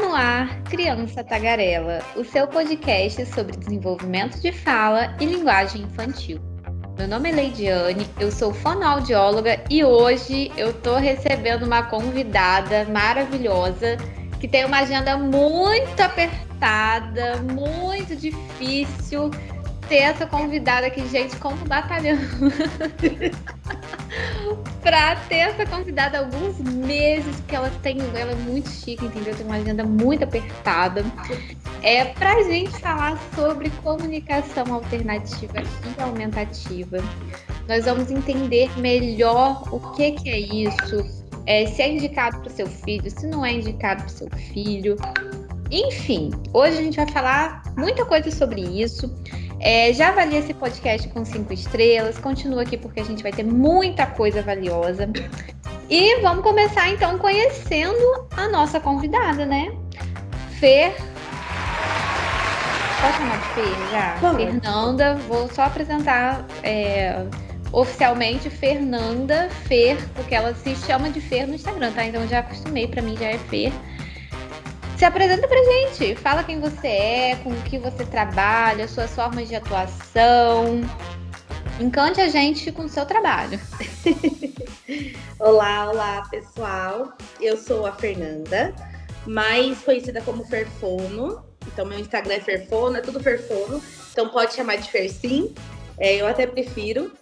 no ar Criança Tagarela, o seu podcast sobre desenvolvimento de fala e linguagem infantil. Meu nome é Leidiane, eu sou fonoaudióloga e hoje eu tô recebendo uma convidada maravilhosa que tem uma agenda muito apertada, muito difícil ter essa convidada aqui, gente, como batalhando. pra ter essa convidada há alguns meses, porque ela tem, ela é muito chique, entendeu? Tem uma agenda muito apertada. É pra gente falar sobre comunicação alternativa e aumentativa. Nós vamos entender melhor o que, que é isso, é, se é indicado para o seu filho, se não é indicado para o seu filho. Enfim, hoje a gente vai falar muita coisa sobre isso. É, já avalia esse podcast com cinco estrelas. Continua aqui porque a gente vai ter muita coisa valiosa. E vamos começar então conhecendo a nossa convidada, né? Fer. Pode chamar de Fer já? Bom. Fernanda, vou só apresentar é, oficialmente Fernanda Fer, porque ela se chama de Fer no Instagram, tá? Então já acostumei, para mim já é Fer. Se apresenta pra gente, fala quem você é, com o que você trabalha, suas formas de atuação. Encante a gente com o seu trabalho. olá, olá, pessoal. Eu sou a Fernanda, mais conhecida como Ferfono. Então, meu Instagram é Ferfono, é tudo Ferfono. Então, pode chamar de Fer sim. É, eu até prefiro.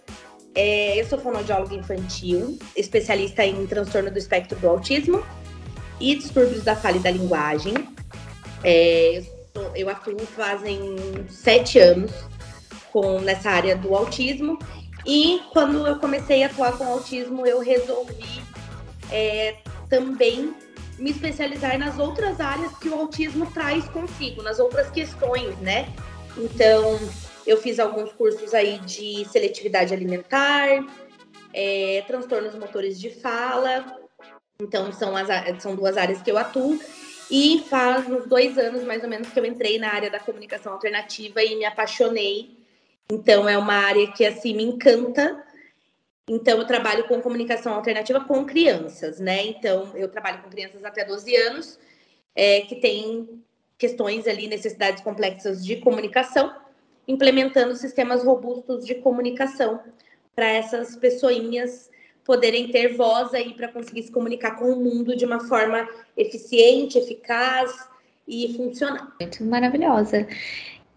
É, eu sou fonoaudióloga infantil, especialista em transtorno do espectro do autismo e distúrbios da fala e da linguagem. É, eu, sou, eu, atuo fazem sete anos com, nessa área do autismo e quando eu comecei a atuar com autismo, eu resolvi é, também me especializar nas outras áreas que o autismo traz consigo, nas outras questões, né? Então, eu fiz alguns cursos aí de seletividade alimentar, é, transtornos motores de fala, então, são, as, são duas áreas que eu atuo. E faz uns dois anos, mais ou menos, que eu entrei na área da comunicação alternativa e me apaixonei. Então, é uma área que, assim, me encanta. Então, eu trabalho com comunicação alternativa com crianças, né? Então, eu trabalho com crianças até 12 anos, é, que têm questões ali, necessidades complexas de comunicação, implementando sistemas robustos de comunicação para essas pessoinhas poderem ter voz aí para conseguir se comunicar com o mundo de uma forma eficiente, eficaz e funcional. Muito maravilhosa.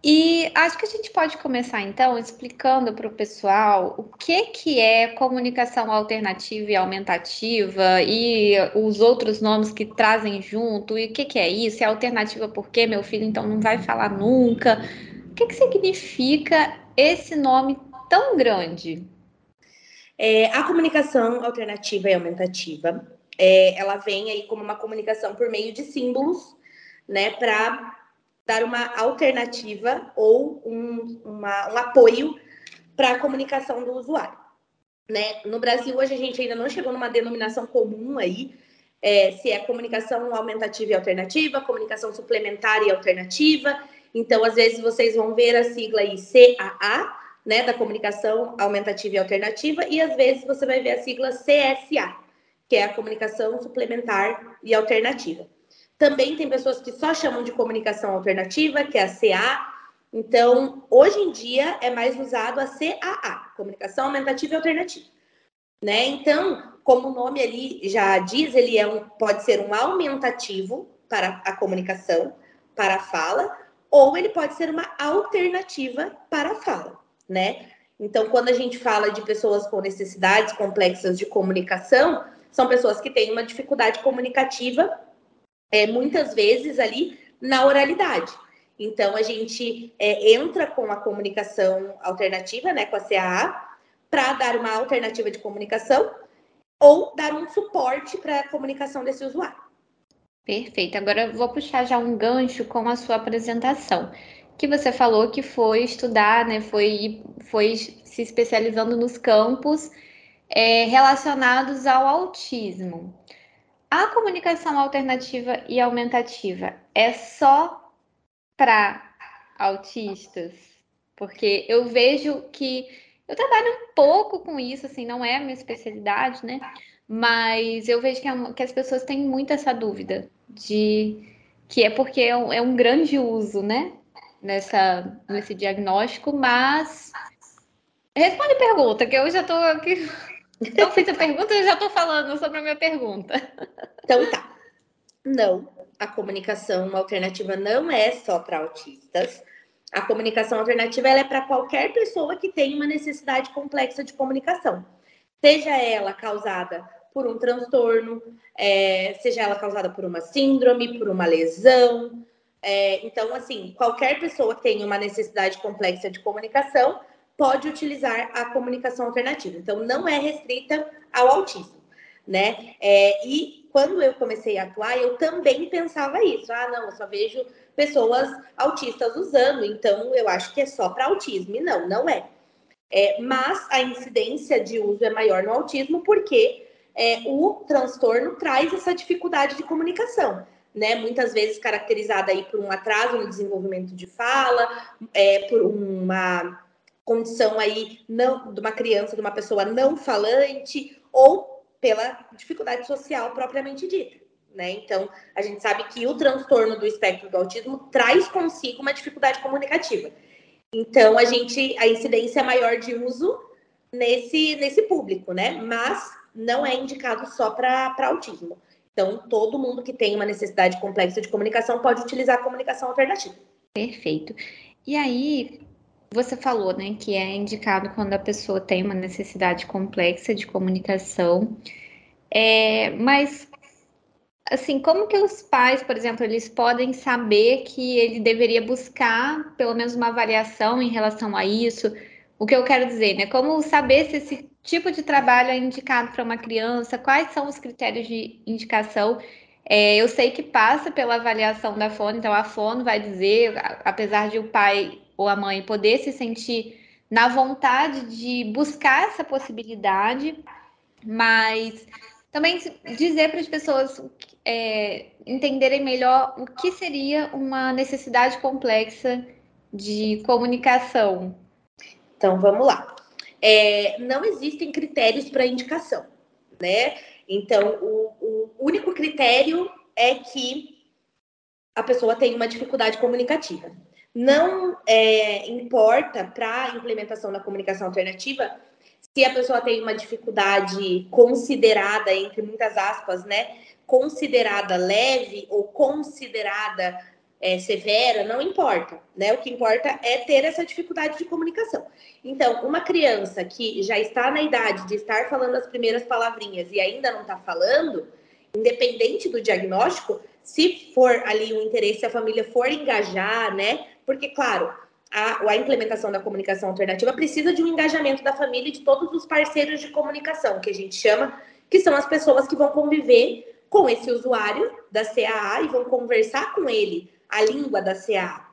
E acho que a gente pode começar então explicando para o pessoal o que, que é comunicação alternativa e aumentativa e os outros nomes que trazem junto, e o que, que é isso? É alternativa porque meu filho então não vai falar nunca. O que, que significa esse nome tão grande? É, a comunicação alternativa e aumentativa, é, ela vem aí como uma comunicação por meio de símbolos, né, para dar uma alternativa ou um, uma, um apoio para a comunicação do usuário. Né? No Brasil, hoje a gente ainda não chegou numa denominação comum aí, é, se é comunicação aumentativa e alternativa, comunicação suplementar e alternativa. Então, às vezes, vocês vão ver a sigla aí CAA, né, da comunicação aumentativa e alternativa, e às vezes você vai ver a sigla CSA, que é a comunicação suplementar e alternativa. Também tem pessoas que só chamam de comunicação alternativa, que é a CA. Então, hoje em dia é mais usado a CAA, comunicação aumentativa e alternativa. Né? Então, como o nome ali já diz, ele é um, pode ser um aumentativo para a comunicação, para a fala, ou ele pode ser uma alternativa para a fala né? Então, quando a gente fala de pessoas com necessidades complexas de comunicação, são pessoas que têm uma dificuldade comunicativa, é, muitas vezes ali na oralidade. Então, a gente é, entra com a comunicação alternativa, né, com a CAA, para dar uma alternativa de comunicação ou dar um suporte para a comunicação desse usuário. Perfeito. Agora eu vou puxar já um gancho com a sua apresentação que você falou que foi estudar, né, foi, foi se especializando nos campos é, relacionados ao autismo. A comunicação alternativa e aumentativa é só para autistas? Porque eu vejo que eu trabalho um pouco com isso, assim, não é a minha especialidade, né? Mas eu vejo que, é que as pessoas têm muito essa dúvida de que é porque é um, é um grande uso, né? Nessa, nesse diagnóstico, mas responde a pergunta, que eu já estou aqui. Eu fiz a pergunta e já estou falando sobre a minha pergunta. Então tá. Não, a comunicação alternativa não é só para autistas. A comunicação alternativa é para qualquer pessoa que tem uma necessidade complexa de comunicação, seja ela causada por um transtorno, é, seja ela causada por uma síndrome, por uma lesão. É, então, assim, qualquer pessoa que tenha uma necessidade complexa de comunicação pode utilizar a comunicação alternativa. Então, não é restrita ao autismo, né? É, e quando eu comecei a atuar, eu também pensava isso. Ah, não, eu só vejo pessoas autistas usando, então eu acho que é só para autismo. E não, não é. é. Mas a incidência de uso é maior no autismo porque é, o transtorno traz essa dificuldade de comunicação. Né, muitas vezes caracterizada aí por um atraso no desenvolvimento de fala, é, por uma condição aí não de uma criança, de uma pessoa não falante, ou pela dificuldade social propriamente dita. Né? Então, a gente sabe que o transtorno do espectro do autismo traz consigo uma dificuldade comunicativa. Então, a gente, a incidência é maior de uso nesse, nesse público, né? Mas não é indicado só para autismo. Então, todo mundo que tem uma necessidade complexa de comunicação pode utilizar a comunicação alternativa. Perfeito. E aí, você falou, né, que é indicado quando a pessoa tem uma necessidade complexa de comunicação. É, mas assim, como que os pais, por exemplo, eles podem saber que ele deveria buscar pelo menos uma avaliação em relação a isso? O que eu quero dizer, né? Como saber se esse tipo de trabalho é indicado para uma criança? Quais são os critérios de indicação? É, eu sei que passa pela avaliação da fono, então a fono vai dizer, apesar de o pai ou a mãe poder se sentir na vontade de buscar essa possibilidade, mas também dizer para as pessoas é, entenderem melhor o que seria uma necessidade complexa de comunicação. Então, vamos lá. É, não existem critérios para indicação, né? Então, o, o único critério é que a pessoa tem uma dificuldade comunicativa. Não é, importa para a implementação da comunicação alternativa se a pessoa tem uma dificuldade considerada, entre muitas aspas, né? Considerada leve ou considerada é, severa, não importa, né? O que importa é ter essa dificuldade de comunicação. Então, uma criança que já está na idade de estar falando as primeiras palavrinhas e ainda não está falando, independente do diagnóstico, se for ali o interesse, a família for engajar, né? Porque, claro, a, a, implementação da comunicação alternativa precisa de um engajamento da família e de todos os parceiros de comunicação, que a gente chama, que são as pessoas que vão conviver com esse usuário da CAA e vão conversar com ele a língua da CAA.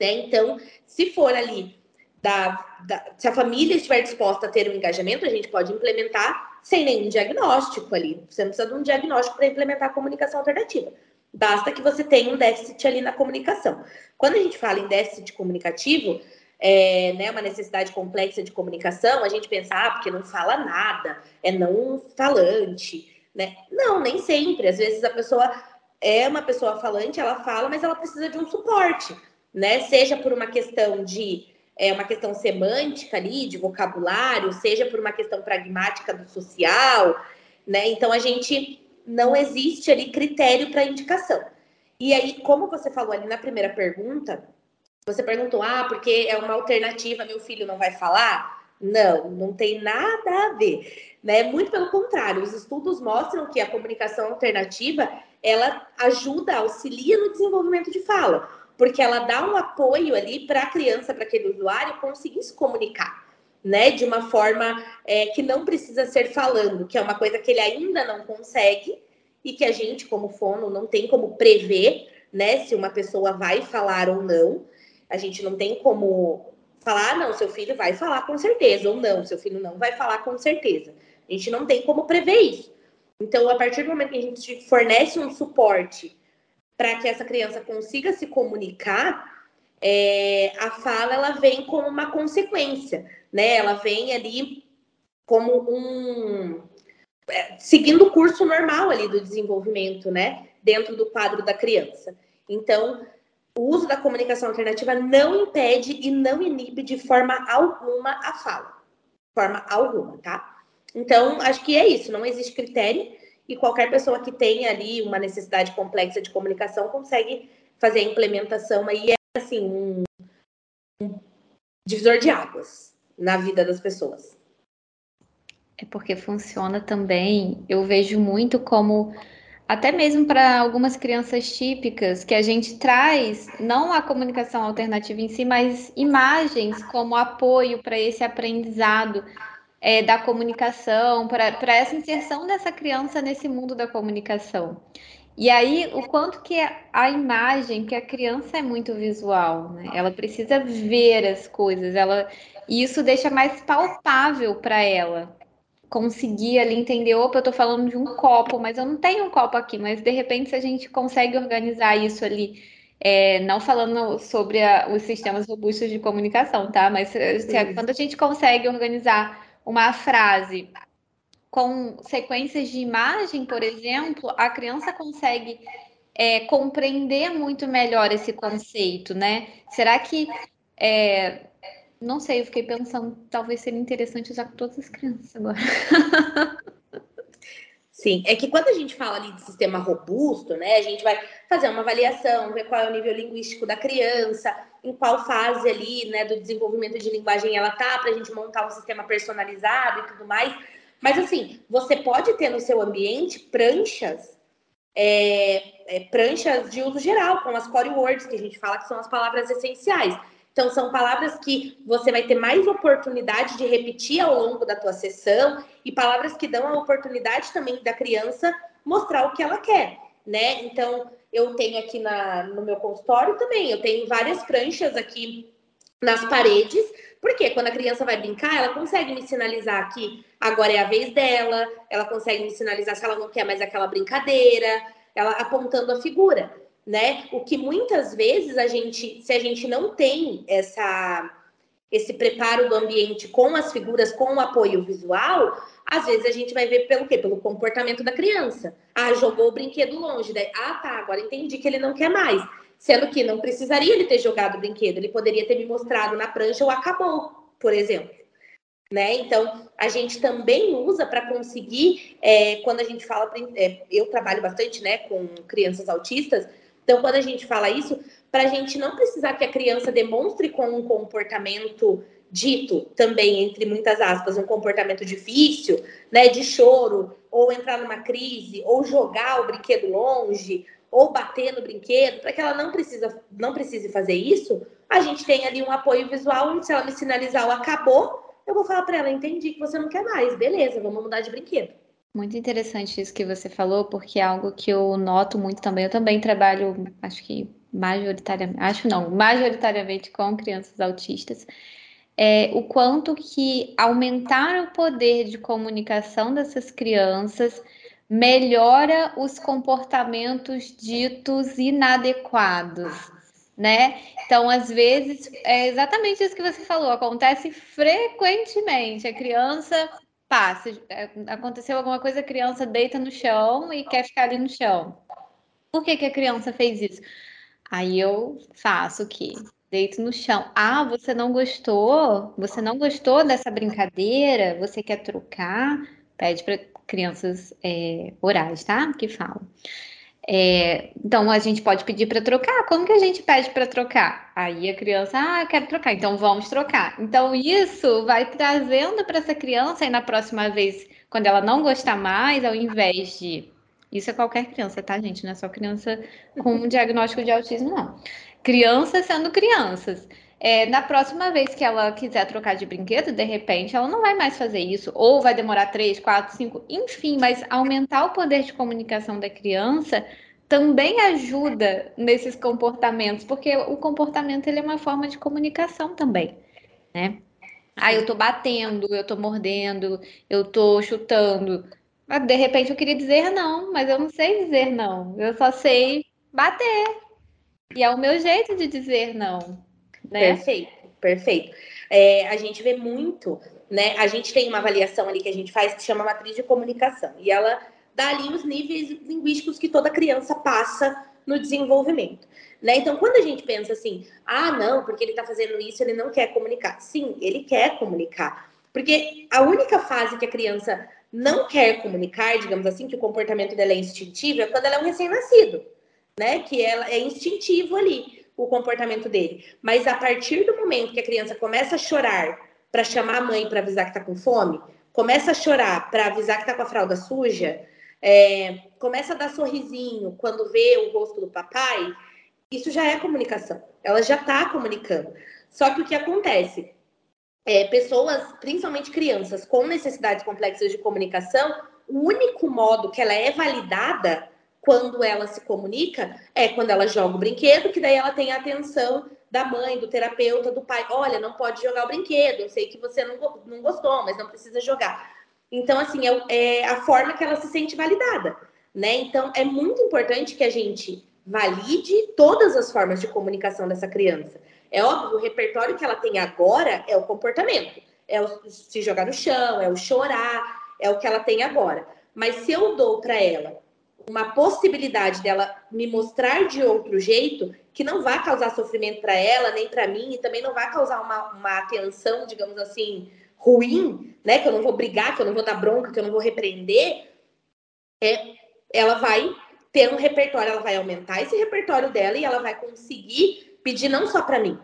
Né? Então, se for ali, da, da, se a família estiver disposta a ter um engajamento, a gente pode implementar sem nenhum diagnóstico ali. Você não precisa de um diagnóstico para implementar a comunicação alternativa. Basta que você tenha um déficit ali na comunicação. Quando a gente fala em déficit comunicativo, é, né, uma necessidade complexa de comunicação, a gente pensa, ah, porque não fala nada, é não falante, né? Não, nem sempre. Às vezes a pessoa é uma pessoa falante, ela fala, mas ela precisa de um suporte, né? Seja por uma questão de é, uma questão semântica ali, de vocabulário, seja por uma questão pragmática do social, né? Então a gente não existe ali critério para indicação. E aí, como você falou ali na primeira pergunta, você perguntou: ah, porque é uma alternativa, meu filho não vai falar? Não, não tem nada a ver. Né? Muito pelo contrário, os estudos mostram que a comunicação alternativa ela ajuda, auxilia no desenvolvimento de fala, porque ela dá um apoio ali para a criança, para aquele usuário conseguir se comunicar né, de uma forma é, que não precisa ser falando, que é uma coisa que ele ainda não consegue e que a gente, como fono, não tem como prever, né, se uma pessoa vai falar ou não. A gente não tem como falar, ah, não, seu filho vai falar com certeza, ou não, seu filho não vai falar com certeza. A gente não tem como prever isso. Então, a partir do momento que a gente fornece um suporte para que essa criança consiga se comunicar, é, a fala ela vem como uma consequência né? Ela vem ali como um é, seguindo o curso normal ali do desenvolvimento, né? Dentro do quadro da criança. Então, o uso da comunicação alternativa não impede e não inibe de forma alguma a fala. Forma alguma, tá? Então, acho que é isso, não existe critério e qualquer pessoa que tenha ali uma necessidade complexa de comunicação consegue fazer a implementação aí, é assim, um, um divisor de águas na vida das pessoas. É porque funciona também, eu vejo muito como até mesmo para algumas crianças típicas, que a gente traz não a comunicação alternativa em si, mas imagens como apoio para esse aprendizado é, da comunicação, para essa inserção dessa criança nesse mundo da comunicação. E aí, o quanto que a imagem, que a criança é muito visual, né? Ela precisa ver as coisas, ela, e isso deixa mais palpável para ela conseguir ali entender, opa, eu tô falando de um copo, mas eu não tenho um copo aqui, mas de repente se a gente consegue organizar isso ali, é, não falando sobre a, os sistemas robustos de comunicação, tá? Mas se, se, quando a gente consegue organizar uma frase com sequências de imagem, por exemplo, a criança consegue é, compreender muito melhor esse conceito, né? Será que é, não sei, eu fiquei pensando, talvez seria interessante usar com todas as crianças agora. Sim, é que quando a gente fala ali de sistema robusto, né, a gente vai fazer uma avaliação, ver qual é o nível linguístico da criança, em qual fase ali, né, do desenvolvimento de linguagem ela tá, para a gente montar um sistema personalizado e tudo mais. Mas assim, você pode ter no seu ambiente pranchas, é, é, pranchas de uso geral, com as core words que a gente fala que são as palavras essenciais. Então, são palavras que você vai ter mais oportunidade de repetir ao longo da tua sessão e palavras que dão a oportunidade também da criança mostrar o que ela quer, né? Então, eu tenho aqui na, no meu consultório também, eu tenho várias pranchas aqui nas paredes, porque quando a criança vai brincar, ela consegue me sinalizar que agora é a vez dela, ela consegue me sinalizar se ela não quer mais aquela brincadeira, ela apontando a figura né? O que muitas vezes a gente, se a gente não tem essa esse preparo do ambiente com as figuras, com o apoio visual, às vezes a gente vai ver pelo quê? Pelo comportamento da criança. Ah, jogou o brinquedo longe. Daí, ah, tá, agora entendi que ele não quer mais. Sendo que não precisaria ele ter jogado o brinquedo, ele poderia ter me mostrado na prancha ou acabou, por exemplo. Né? Então, a gente também usa para conseguir, é, quando a gente fala, é, eu trabalho bastante né, com crianças autistas, então, quando a gente fala isso, para a gente não precisar que a criança demonstre com um comportamento dito também, entre muitas aspas, um comportamento difícil, né, de choro, ou entrar numa crise, ou jogar o brinquedo longe, ou bater no brinquedo, para que ela não precisa, não precise fazer isso, a gente tem ali um apoio visual, onde se ela me sinalizar o acabou, eu vou falar para ela, entendi que você não quer mais, beleza, vamos mudar de brinquedo. Muito interessante isso que você falou, porque é algo que eu noto muito também. Eu também trabalho, acho que majoritariamente, acho não, majoritariamente com crianças autistas. É, o quanto que aumentar o poder de comunicação dessas crianças melhora os comportamentos ditos inadequados, né? Então, às vezes, é exatamente isso que você falou, acontece frequentemente. A criança passa, é, aconteceu alguma coisa, a criança deita no chão e quer ficar ali no chão. Por que, que a criança fez isso? Aí eu faço o quê? Deito no chão. Ah, você não gostou? Você não gostou dessa brincadeira? Você quer trocar? Pede para crianças é, orais, tá? Que falam. É, então a gente pode pedir para trocar. Como que a gente pede para trocar? Aí a criança, ah, eu quero trocar, então vamos trocar. Então isso vai trazendo para essa criança e na próxima vez, quando ela não gostar mais, ao invés de. Isso é qualquer criança, tá, gente? Não é só criança com um diagnóstico de autismo, não. Crianças sendo crianças. É, na próxima vez que ela quiser trocar de brinquedo, de repente, ela não vai mais fazer isso, ou vai demorar três, quatro, cinco, enfim, mas aumentar o poder de comunicação da criança também ajuda nesses comportamentos, porque o comportamento ele é uma forma de comunicação também, né? Ah, eu tô batendo, eu tô mordendo, eu tô chutando. Mas, de repente eu queria dizer não, mas eu não sei dizer não. Eu só sei bater. E é o meu jeito de dizer não. Né? Perfeito, perfeito. É, a gente vê muito, né? A gente tem uma avaliação ali que a gente faz que chama matriz de comunicação. E ela dá ali os níveis linguísticos que toda criança passa no desenvolvimento. Né? Então, quando a gente pensa assim, ah, não, porque ele está fazendo isso, ele não quer comunicar. Sim, ele quer comunicar. Porque a única fase que a criança não quer comunicar, digamos assim, que o comportamento dela é instintivo, é quando ela é um recém-nascido, né? Que ela é instintivo ali, o comportamento dele. Mas a partir do momento que a criança começa a chorar para chamar a mãe para avisar que está com fome, começa a chorar para avisar que está com a fralda suja, é, começa a dar sorrisinho quando vê o rosto do papai, isso já é comunicação. Ela já está comunicando. Só que o que acontece? É, pessoas, principalmente crianças com necessidades complexas de comunicação, o único modo que ela é validada quando ela se comunica é quando ela joga o brinquedo, que daí ela tem a atenção da mãe, do terapeuta, do pai. Olha, não pode jogar o brinquedo, eu sei que você não, não gostou, mas não precisa jogar. Então, assim, é, é a forma que ela se sente validada, né? Então, é muito importante que a gente valide todas as formas de comunicação dessa criança. É óbvio, o repertório que ela tem agora é o comportamento, é o se jogar no chão, é o chorar, é o que ela tem agora. Mas se eu dou para ela uma possibilidade dela me mostrar de outro jeito, que não vai causar sofrimento para ela, nem para mim, e também não vai causar uma, uma atenção, digamos assim, ruim, né? Que eu não vou brigar, que eu não vou dar bronca, que eu não vou repreender, é, ela vai ter um repertório, ela vai aumentar esse repertório dela e ela vai conseguir pedir não só para mim,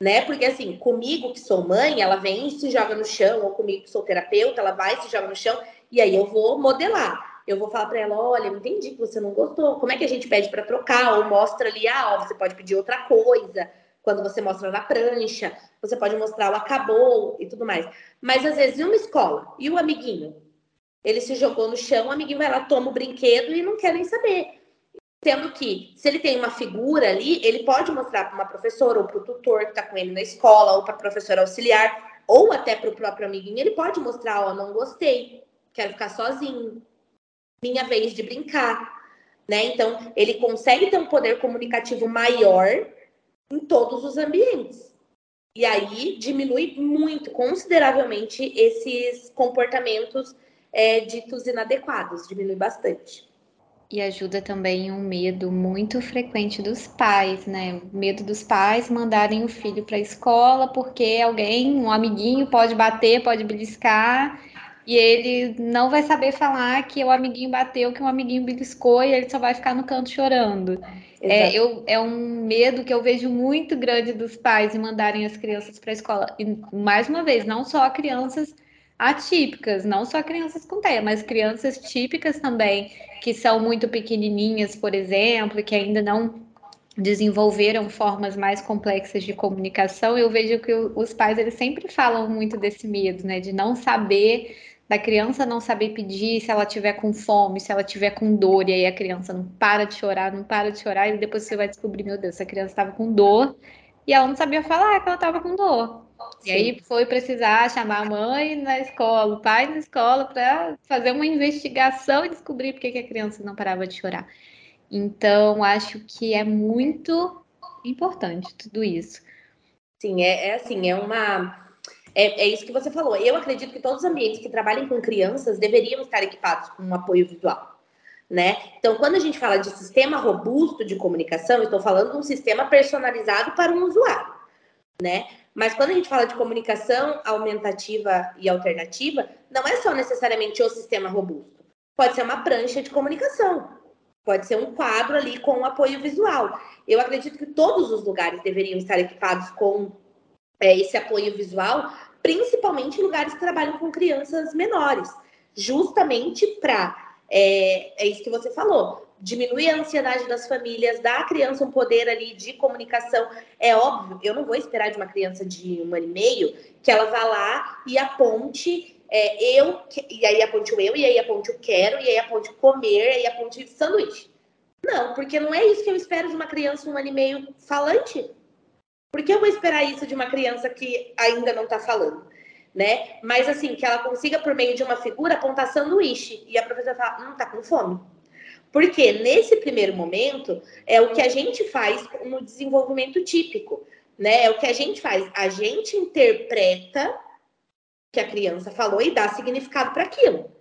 né? Porque assim, comigo que sou mãe, ela vem e se joga no chão, ou comigo que sou terapeuta, ela vai e se joga no chão, e aí eu vou modelar. Eu vou falar para ela, olha, entendi que você não gostou. Como é que a gente pede para trocar? Ou mostra ali, ah, ó, você pode pedir outra coisa. Quando você mostra na prancha, você pode mostrar o acabou e tudo mais. Mas às vezes, em uma escola, e o amiguinho? Ele se jogou no chão, o amiguinho vai lá, toma o brinquedo e não quer nem saber. Sendo que, se ele tem uma figura ali, ele pode mostrar para uma professora ou para o tutor que está com ele na escola, ou para professora auxiliar, ou até para o próprio amiguinho, ele pode mostrar, ó, não gostei, quero ficar sozinho, minha vez de brincar, né? Então, ele consegue ter um poder comunicativo maior em todos os ambientes. E aí diminui muito, consideravelmente, esses comportamentos é, ditos inadequados, diminui bastante. E ajuda também um medo muito frequente dos pais, né? Medo dos pais mandarem o filho para a escola porque alguém, um amiguinho, pode bater, pode beliscar e ele não vai saber falar que o amiguinho bateu, que o amiguinho beliscou e ele só vai ficar no canto chorando. É, eu, é um medo que eu vejo muito grande dos pais em mandarem as crianças para a escola. E, mais uma vez, não só crianças atípicas, não só crianças com TEA, mas crianças típicas também, que são muito pequenininhas, por exemplo, que ainda não desenvolveram formas mais complexas de comunicação. Eu vejo que os pais eles sempre falam muito desse medo, né, de não saber da criança não saber pedir se ela tiver com fome, se ela tiver com dor, e aí a criança não para de chorar, não para de chorar, e depois você vai descobrir, meu Deus, essa criança estava com dor e ela não sabia falar que ela estava com dor. Sim. E aí foi precisar chamar a mãe na escola, o pai na escola, para fazer uma investigação e descobrir por que a criança não parava de chorar. Então, acho que é muito importante tudo isso. Sim, é, é assim, é uma é, é, isso que você falou. Eu acredito que todos os ambientes que trabalhem com crianças deveriam estar equipados com um apoio visual. Né? Então, quando a gente fala de sistema robusto de comunicação, estou falando de um sistema personalizado para um usuário, né? Mas quando a gente fala de comunicação aumentativa e alternativa, não é só necessariamente o sistema robusto. Pode ser uma prancha de comunicação, pode ser um quadro ali com um apoio visual. Eu acredito que todos os lugares deveriam estar equipados com é, esse apoio visual, principalmente em lugares que trabalham com crianças menores, justamente para, é, é isso que você falou, diminuir a ansiedade das famílias, dar à criança um poder ali de comunicação. É óbvio, eu não vou esperar de uma criança de um ano e meio que ela vá lá e aponte é, eu, e aí aponte o eu, e aí aponte o quero, e aí aponte comer, e aí aponte sanduíche. Não, porque não é isso que eu espero de uma criança um ano e meio falante. Por que eu vou esperar isso de uma criança que ainda não está falando? Né? Mas assim, que ela consiga, por meio de uma figura, apontar sanduíche. E a professora fala, não, tá com fome. Porque nesse primeiro momento é o que a gente faz no desenvolvimento típico, né? É o que a gente faz. A gente interpreta que a criança falou e dá significado para aquilo.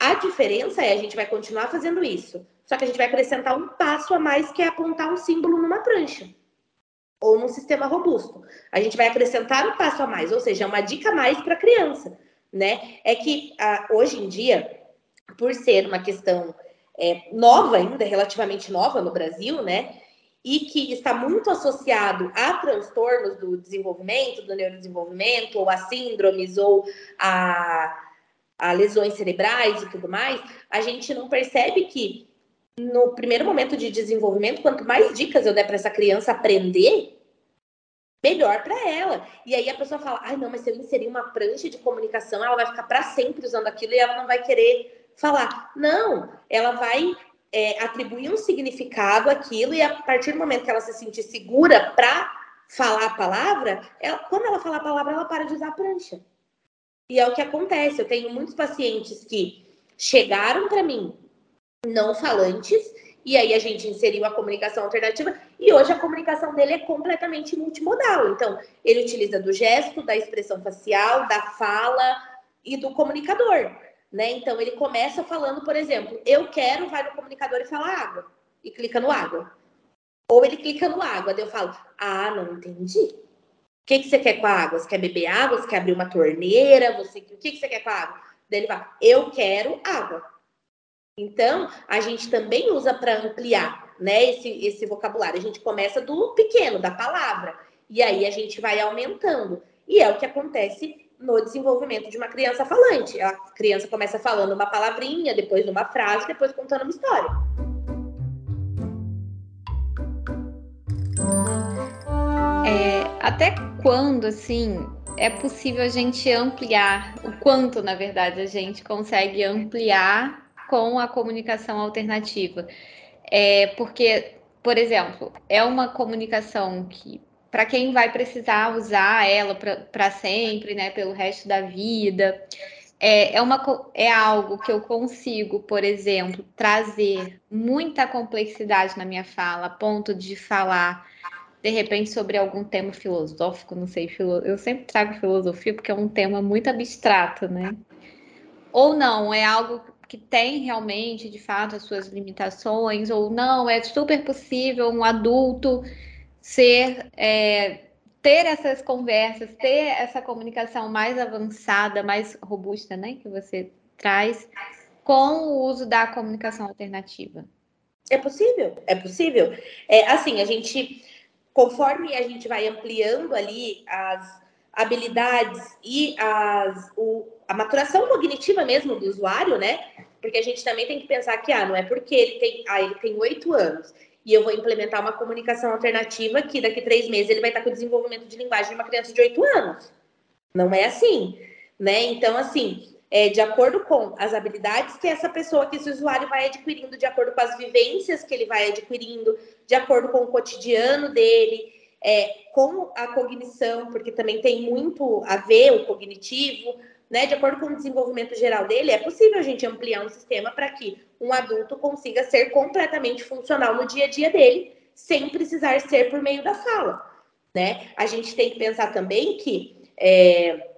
A diferença é a gente vai continuar fazendo isso, só que a gente vai acrescentar um passo a mais que é apontar um símbolo numa prancha ou num sistema robusto. A gente vai acrescentar um passo a mais, ou seja, uma dica a mais para a criança, né? É que hoje em dia, por ser uma questão é, nova ainda, relativamente nova no Brasil, né? E que está muito associado a transtornos do desenvolvimento, do neurodesenvolvimento, ou a síndromes, ou a, a lesões cerebrais e tudo mais, a gente não percebe que no primeiro momento de desenvolvimento, quanto mais dicas eu der para essa criança aprender, melhor para ela. E aí a pessoa fala: ai, não, mas se eu inserir uma prancha de comunicação, ela vai ficar para sempre usando aquilo e ela não vai querer falar. Não, ela vai é, atribuir um significado àquilo e a partir do momento que ela se sentir segura para falar a palavra, ela, quando ela falar a palavra, ela para de usar a prancha. E é o que acontece. Eu tenho muitos pacientes que chegaram para mim não falantes, e aí a gente inseriu a comunicação alternativa, e hoje a comunicação dele é completamente multimodal. Então, ele utiliza do gesto, da expressão facial, da fala e do comunicador. Né? Então, ele começa falando, por exemplo, eu quero, vai no comunicador e fala água, e clica no água. Ou ele clica no água, daí eu falo, ah, não entendi. O que, que você quer com a água? Você quer beber água? Você quer abrir uma torneira? Você... O que, que você quer com a água? Daí ele fala, eu quero água. Então, a gente também usa para ampliar né, esse, esse vocabulário. A gente começa do pequeno, da palavra, e aí a gente vai aumentando. E é o que acontece no desenvolvimento de uma criança falante. A criança começa falando uma palavrinha, depois uma frase, depois contando uma história. É, até quando, assim, é possível a gente ampliar, o quanto, na verdade, a gente consegue ampliar com a comunicação alternativa. É, porque, por exemplo, é uma comunicação que, para quem vai precisar usar ela para sempre, né, pelo resto da vida, é, é, uma, é algo que eu consigo, por exemplo, trazer muita complexidade na minha fala, a ponto de falar, de repente, sobre algum tema filosófico, não sei, filo... eu sempre trago filosofia porque é um tema muito abstrato, né? Ou não, é algo que tem realmente, de fato, as suas limitações, ou não, é super possível um adulto ser é, ter essas conversas, ter essa comunicação mais avançada, mais robusta, né, que você traz, com o uso da comunicação alternativa. É possível, é possível. É assim, a gente, conforme a gente vai ampliando ali as habilidades e as, o, a maturação cognitiva mesmo do usuário, né? Porque a gente também tem que pensar que, ah, não é porque ele tem, ah, ele tem oito anos e eu vou implementar uma comunicação alternativa que daqui três meses ele vai estar com o desenvolvimento de linguagem de uma criança de oito anos. Não é assim, né? Então, assim, é de acordo com as habilidades que essa pessoa, que esse usuário vai adquirindo, de acordo com as vivências que ele vai adquirindo, de acordo com o cotidiano dele, é, com a cognição, porque também tem muito a ver o cognitivo, né? De acordo com o desenvolvimento geral dele, é possível a gente ampliar um sistema para que um adulto consiga ser completamente funcional no dia a dia dele, sem precisar ser por meio da fala, né? A gente tem que pensar também que é,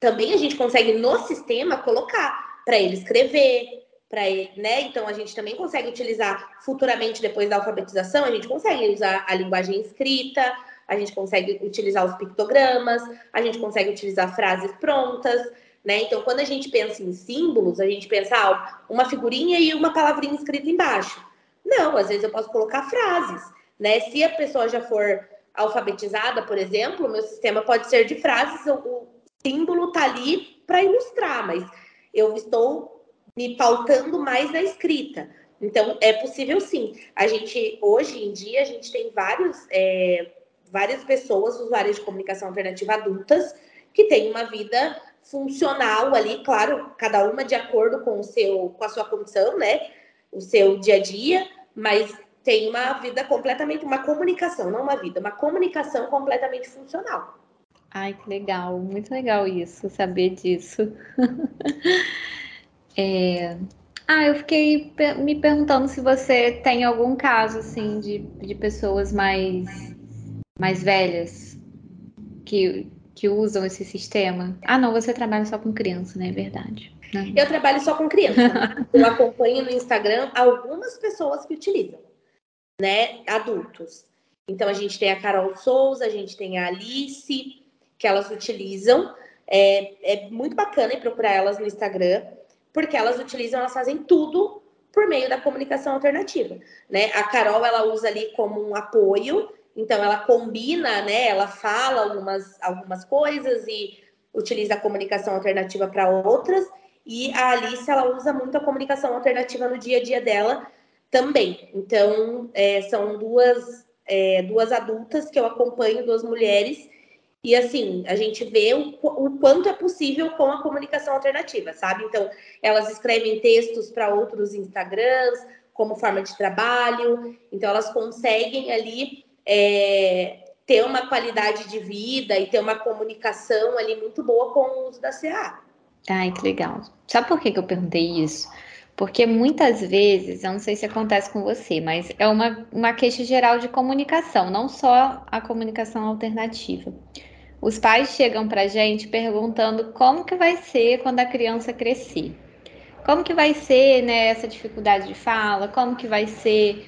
também a gente consegue no sistema colocar para ele escrever, para ele, né? Então a gente também consegue utilizar futuramente depois da alfabetização, a gente consegue usar a linguagem escrita, a gente consegue utilizar os pictogramas, a gente consegue utilizar frases prontas, né? Então quando a gente pensa em símbolos, a gente pensa ah, uma figurinha e uma palavrinha escrita embaixo. Não, às vezes eu posso colocar frases, né? Se a pessoa já for alfabetizada, por exemplo, meu sistema pode ser de frases, o símbolo tá ali para ilustrar, mas eu estou me pautando mais na escrita. Então, é possível sim. A gente, hoje em dia, a gente tem vários, é, várias pessoas, usuários de comunicação alternativa adultas, que têm uma vida funcional ali, claro, cada uma de acordo com o seu, com a sua condição, né? O seu dia a dia, mas tem uma vida completamente, uma comunicação, não uma vida, uma comunicação completamente funcional. Ai, que legal, muito legal isso, saber disso. É... Ah, eu fiquei me perguntando se você tem algum caso assim de, de pessoas mais, mais velhas que, que usam esse sistema. Ah, não, você trabalha só com criança, né? É verdade. Não. Eu trabalho só com criança. eu acompanho no Instagram algumas pessoas que utilizam, né? Adultos. Então a gente tem a Carol Souza, a gente tem a Alice, que elas utilizam. É, é muito bacana ir procurar elas no Instagram, porque elas utilizam, elas fazem tudo por meio da comunicação alternativa, né? A Carol ela usa ali como um apoio, então ela combina, né? Ela fala algumas algumas coisas e utiliza a comunicação alternativa para outras. E a Alice ela usa muito a comunicação alternativa no dia a dia dela também. Então é, são duas é, duas adultas que eu acompanho, duas mulheres e assim, a gente vê o, o, quanto é possível com a comunicação alternativa, sabe? Então, elas escrevem textos para outros Instagrams como forma de trabalho, então elas conseguem ali é, ter uma qualidade de vida e ter uma comunicação ali muito boa com o uso da CA. Ai, que legal. Sabe por que, que eu perguntei isso? Porque muitas vezes, eu não sei se acontece com você, mas é uma, uma queixa geral de comunicação, não só a comunicação alternativa. Os pais chegam para a gente perguntando como que vai ser quando a criança crescer. Como que vai ser né, essa dificuldade de fala? Como que vai ser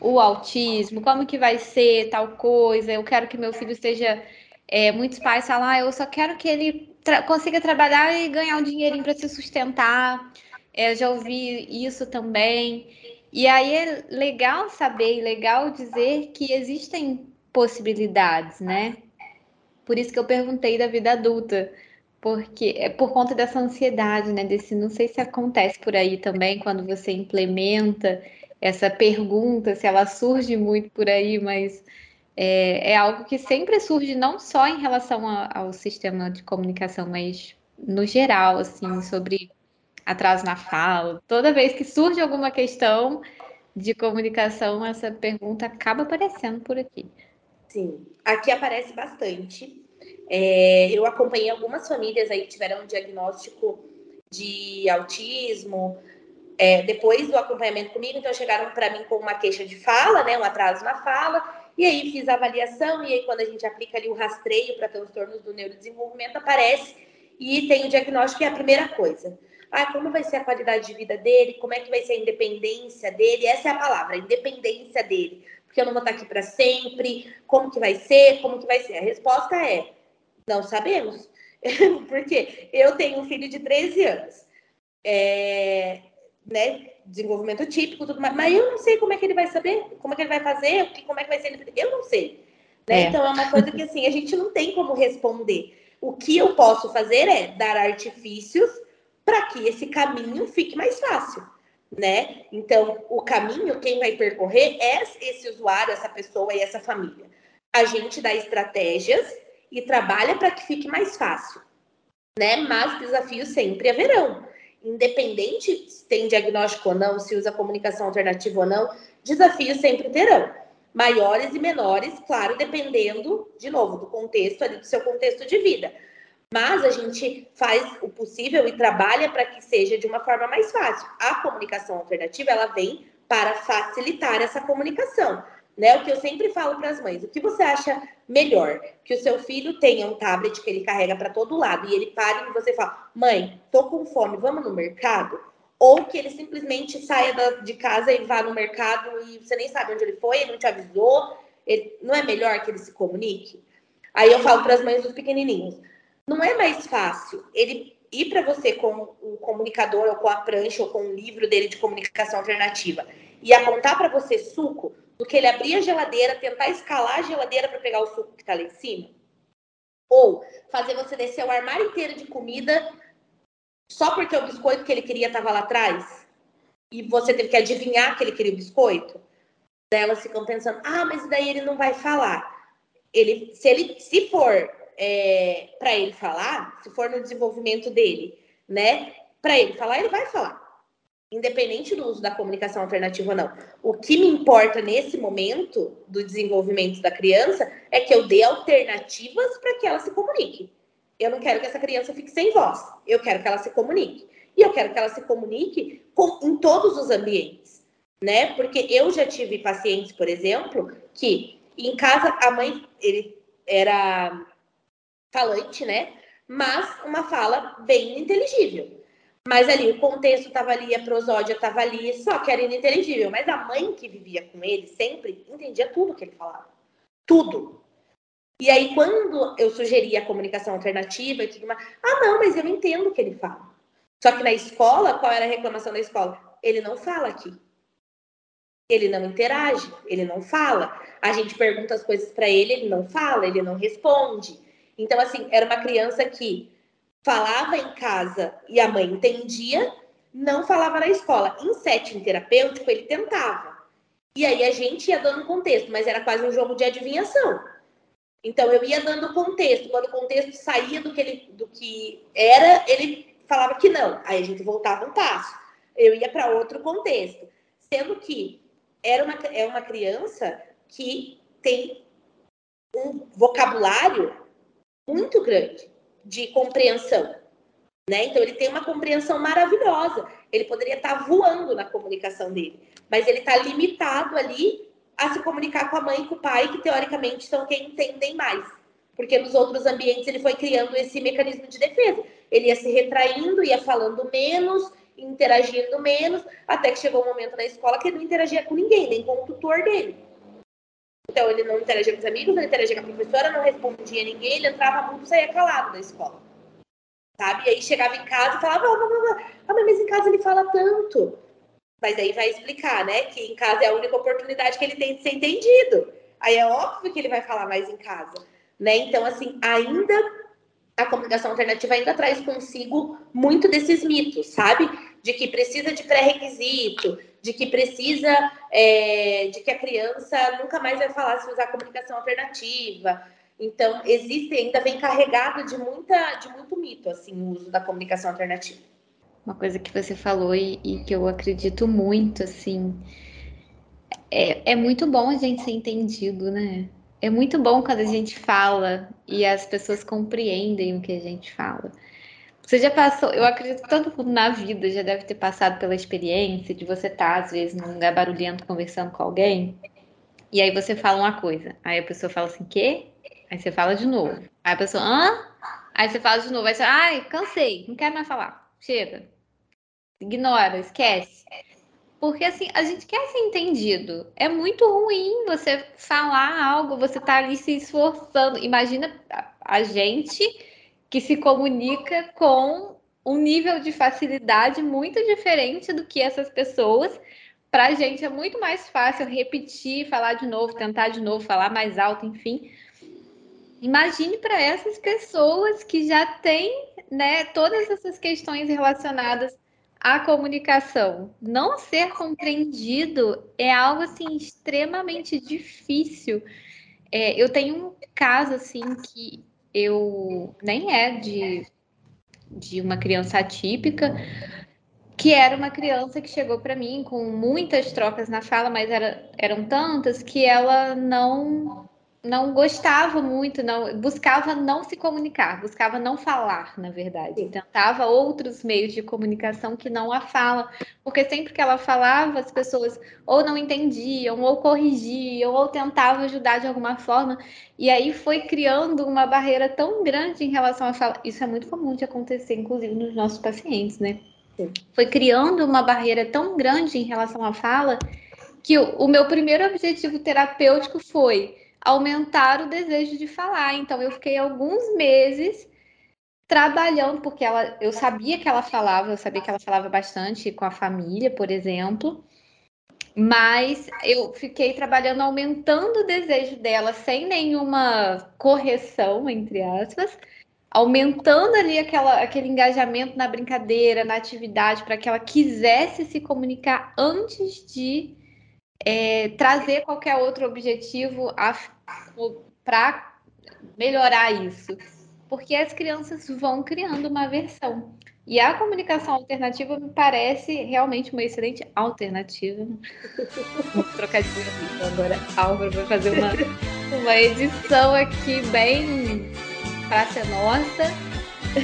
o autismo? Como que vai ser tal coisa? Eu quero que meu filho seja. É, muitos pais falam, ah, eu só quero que ele tra consiga trabalhar e ganhar um dinheirinho para se sustentar. É, já ouvi isso também. E aí é legal saber, legal dizer que existem possibilidades, né? Por isso que eu perguntei da vida adulta, porque é por conta dessa ansiedade, né? Desse, não sei se acontece por aí também quando você implementa essa pergunta, se ela surge muito por aí, mas é, é algo que sempre surge não só em relação a, ao sistema de comunicação, mas no geral, assim, sobre atraso na fala. Toda vez que surge alguma questão de comunicação, essa pergunta acaba aparecendo por aqui. Sim, aqui aparece bastante. É, eu acompanhei algumas famílias aí que tiveram um diagnóstico de autismo. É, depois do acompanhamento comigo, então chegaram para mim com uma queixa de fala, né, um atraso na fala, e aí fiz a avaliação, e aí quando a gente aplica ali o rastreio para transtornos do neurodesenvolvimento, aparece e tem o diagnóstico, é a primeira coisa. Ah, como vai ser a qualidade de vida dele? Como é que vai ser a independência dele? Essa é a palavra, independência dele porque eu não vou estar aqui para sempre, como que vai ser, como que vai ser? A resposta é, não sabemos. porque eu tenho um filho de 13 anos, é, né, desenvolvimento típico, tudo mais, mas eu não sei como é que ele vai saber, como é que ele vai fazer, como é que vai ser, eu não sei. Né? É. Então é uma coisa que assim, a gente não tem como responder. O que eu posso fazer é dar artifícios para que esse caminho fique mais fácil né? Então, o caminho, quem vai percorrer é esse usuário, essa pessoa e essa família. A gente dá estratégias e trabalha para que fique mais fácil, né? Mas desafios sempre haverão. Independente se tem diagnóstico ou não, se usa comunicação alternativa ou não, desafios sempre terão. Maiores e menores, claro, dependendo, de novo, do contexto ali, do seu contexto de vida. Mas a gente faz o possível e trabalha para que seja de uma forma mais fácil. A comunicação alternativa, ela vem para facilitar essa comunicação. Né? O que eu sempre falo para as mães, o que você acha melhor? Que o seu filho tenha um tablet que ele carrega para todo lado e ele pare e você fala, mãe, tô com fome, vamos no mercado? Ou que ele simplesmente saia de casa e vá no mercado e você nem sabe onde ele foi, ele não te avisou. Ele... Não é melhor que ele se comunique? Aí eu falo para as mães dos pequenininhos, não é mais fácil ele ir para você com o comunicador ou com a prancha ou com o livro dele de comunicação alternativa e apontar para você suco do que ele abrir a geladeira, tentar escalar a geladeira para pegar o suco que está lá em cima? Ou fazer você descer o armário inteiro de comida só porque o biscoito que ele queria estava lá atrás? E você teve que adivinhar que ele queria o biscoito? Daí elas ficam pensando, ah, mas daí ele não vai falar. Ele, se ele, se for é, para ele falar, se for no desenvolvimento dele, né? Para ele falar, ele vai falar. Independente do uso da comunicação alternativa ou não. O que me importa nesse momento do desenvolvimento da criança é que eu dê alternativas para que ela se comunique. Eu não quero que essa criança fique sem voz. Eu quero que ela se comunique. E eu quero que ela se comunique com, em todos os ambientes, né? Porque eu já tive pacientes, por exemplo, que em casa a mãe ele era falante, né? Mas uma fala bem inteligível. Mas ali, o contexto estava ali, a prosódia estava ali, só que era ininteligível. Mas a mãe que vivia com ele sempre entendia tudo que ele falava. Tudo. E aí, quando eu sugeria a comunicação alternativa e tudo mais, ah, não, mas eu entendo o que ele fala. Só que na escola, qual era a reclamação da escola? Ele não fala aqui. Ele não interage, ele não fala. A gente pergunta as coisas para ele, ele não fala, ele não responde. Então, assim, era uma criança que falava em casa e a mãe entendia, não falava na escola. Em setting terapêutico, ele tentava. E aí a gente ia dando contexto, mas era quase um jogo de adivinhação. Então eu ia dando contexto. Quando o contexto saía do que, ele, do que era, ele falava que não. Aí a gente voltava um passo. Eu ia para outro contexto. Sendo que era uma, é uma criança que tem um vocabulário muito grande de compreensão. Né? Então, ele tem uma compreensão maravilhosa. Ele poderia estar voando na comunicação dele, mas ele está limitado ali a se comunicar com a mãe e com o pai, que teoricamente são quem entendem mais. Porque nos outros ambientes ele foi criando esse mecanismo de defesa. Ele ia se retraindo, ia falando menos, interagindo menos, até que chegou um momento na escola que ele não interagia com ninguém, nem com o tutor dele. Então ele não interagia com os amigos, não interagia com a professora, não respondia a ninguém, ele entrava muito e saía calado da escola. Sabe? E aí chegava em casa e falava, ah, ah, mas em casa ele fala tanto. Mas aí vai explicar, né? Que em casa é a única oportunidade que ele tem de ser entendido. Aí é óbvio que ele vai falar mais em casa, né? Então, assim, ainda a comunicação alternativa ainda traz consigo muito desses mitos, sabe? De que precisa de pré-requisito, de que precisa, é, de que a criança nunca mais vai falar se usar comunicação alternativa. Então, existe, ainda vem carregado de, muita, de muito mito, assim, o uso da comunicação alternativa. Uma coisa que você falou e, e que eu acredito muito, assim, é, é muito bom a gente ser entendido, né? É muito bom quando a gente fala e as pessoas compreendem o que a gente fala. Você já passou, eu acredito que todo mundo na vida já deve ter passado pela experiência de você estar, às vezes, num lugar barulhento conversando com alguém, e aí você fala uma coisa, aí a pessoa fala assim, quê? Aí você fala de novo. Aí a pessoa, hã? Aí você fala de novo, aí você, ai, cansei, não quero mais falar, chega. Ignora, esquece. Porque assim, a gente quer ser entendido. É muito ruim você falar algo, você tá ali se esforçando. Imagina a gente que se comunica com um nível de facilidade muito diferente do que essas pessoas. Para a gente é muito mais fácil repetir, falar de novo, tentar de novo, falar mais alto, enfim. Imagine para essas pessoas que já têm né, todas essas questões relacionadas à comunicação. Não ser compreendido é algo assim extremamente difícil. É, eu tenho um caso assim que eu nem é de, de uma criança atípica, que era uma criança que chegou para mim com muitas trocas na fala, mas era, eram tantas que ela não não gostava muito, não buscava não se comunicar, buscava não falar, na verdade. Sim. Tentava outros meios de comunicação que não a fala, porque sempre que ela falava, as pessoas ou não entendiam, ou corrigiam, ou tentavam ajudar de alguma forma, e aí foi criando uma barreira tão grande em relação à fala. Isso é muito comum de acontecer, inclusive nos nossos pacientes, né? Sim. Foi criando uma barreira tão grande em relação à fala que o, o meu primeiro objetivo terapêutico foi aumentar o desejo de falar. Então eu fiquei alguns meses trabalhando porque ela, eu sabia que ela falava, eu sabia que ela falava bastante com a família, por exemplo. Mas eu fiquei trabalhando aumentando o desejo dela sem nenhuma correção, entre aspas, aumentando ali aquela, aquele engajamento na brincadeira, na atividade, para que ela quisesse se comunicar antes de é, trazer qualquer outro objetivo para melhorar isso. Porque as crianças vão criando uma versão. E a comunicação alternativa me parece realmente uma excelente alternativa. Vou trocar de então agora. Álvaro vai fazer uma, uma edição aqui bem ser nossa.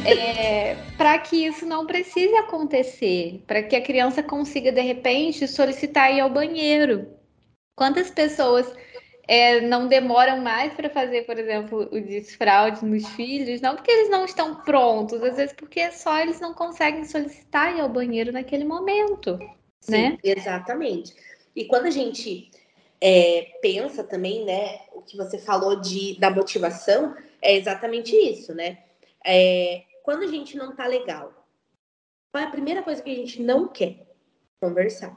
É, para que isso não precise acontecer, para que a criança consiga de repente solicitar ir ao banheiro. Quantas pessoas é, não demoram mais para fazer, por exemplo, o desfraude nos filhos, não porque eles não estão prontos, às vezes porque só eles não conseguem solicitar ir ao banheiro naquele momento, Sim, né? Exatamente. E quando a gente é, pensa também, né, o que você falou de, da motivação, é exatamente isso, né? É, quando a gente não tá legal, qual é a primeira coisa que a gente não quer? Conversar.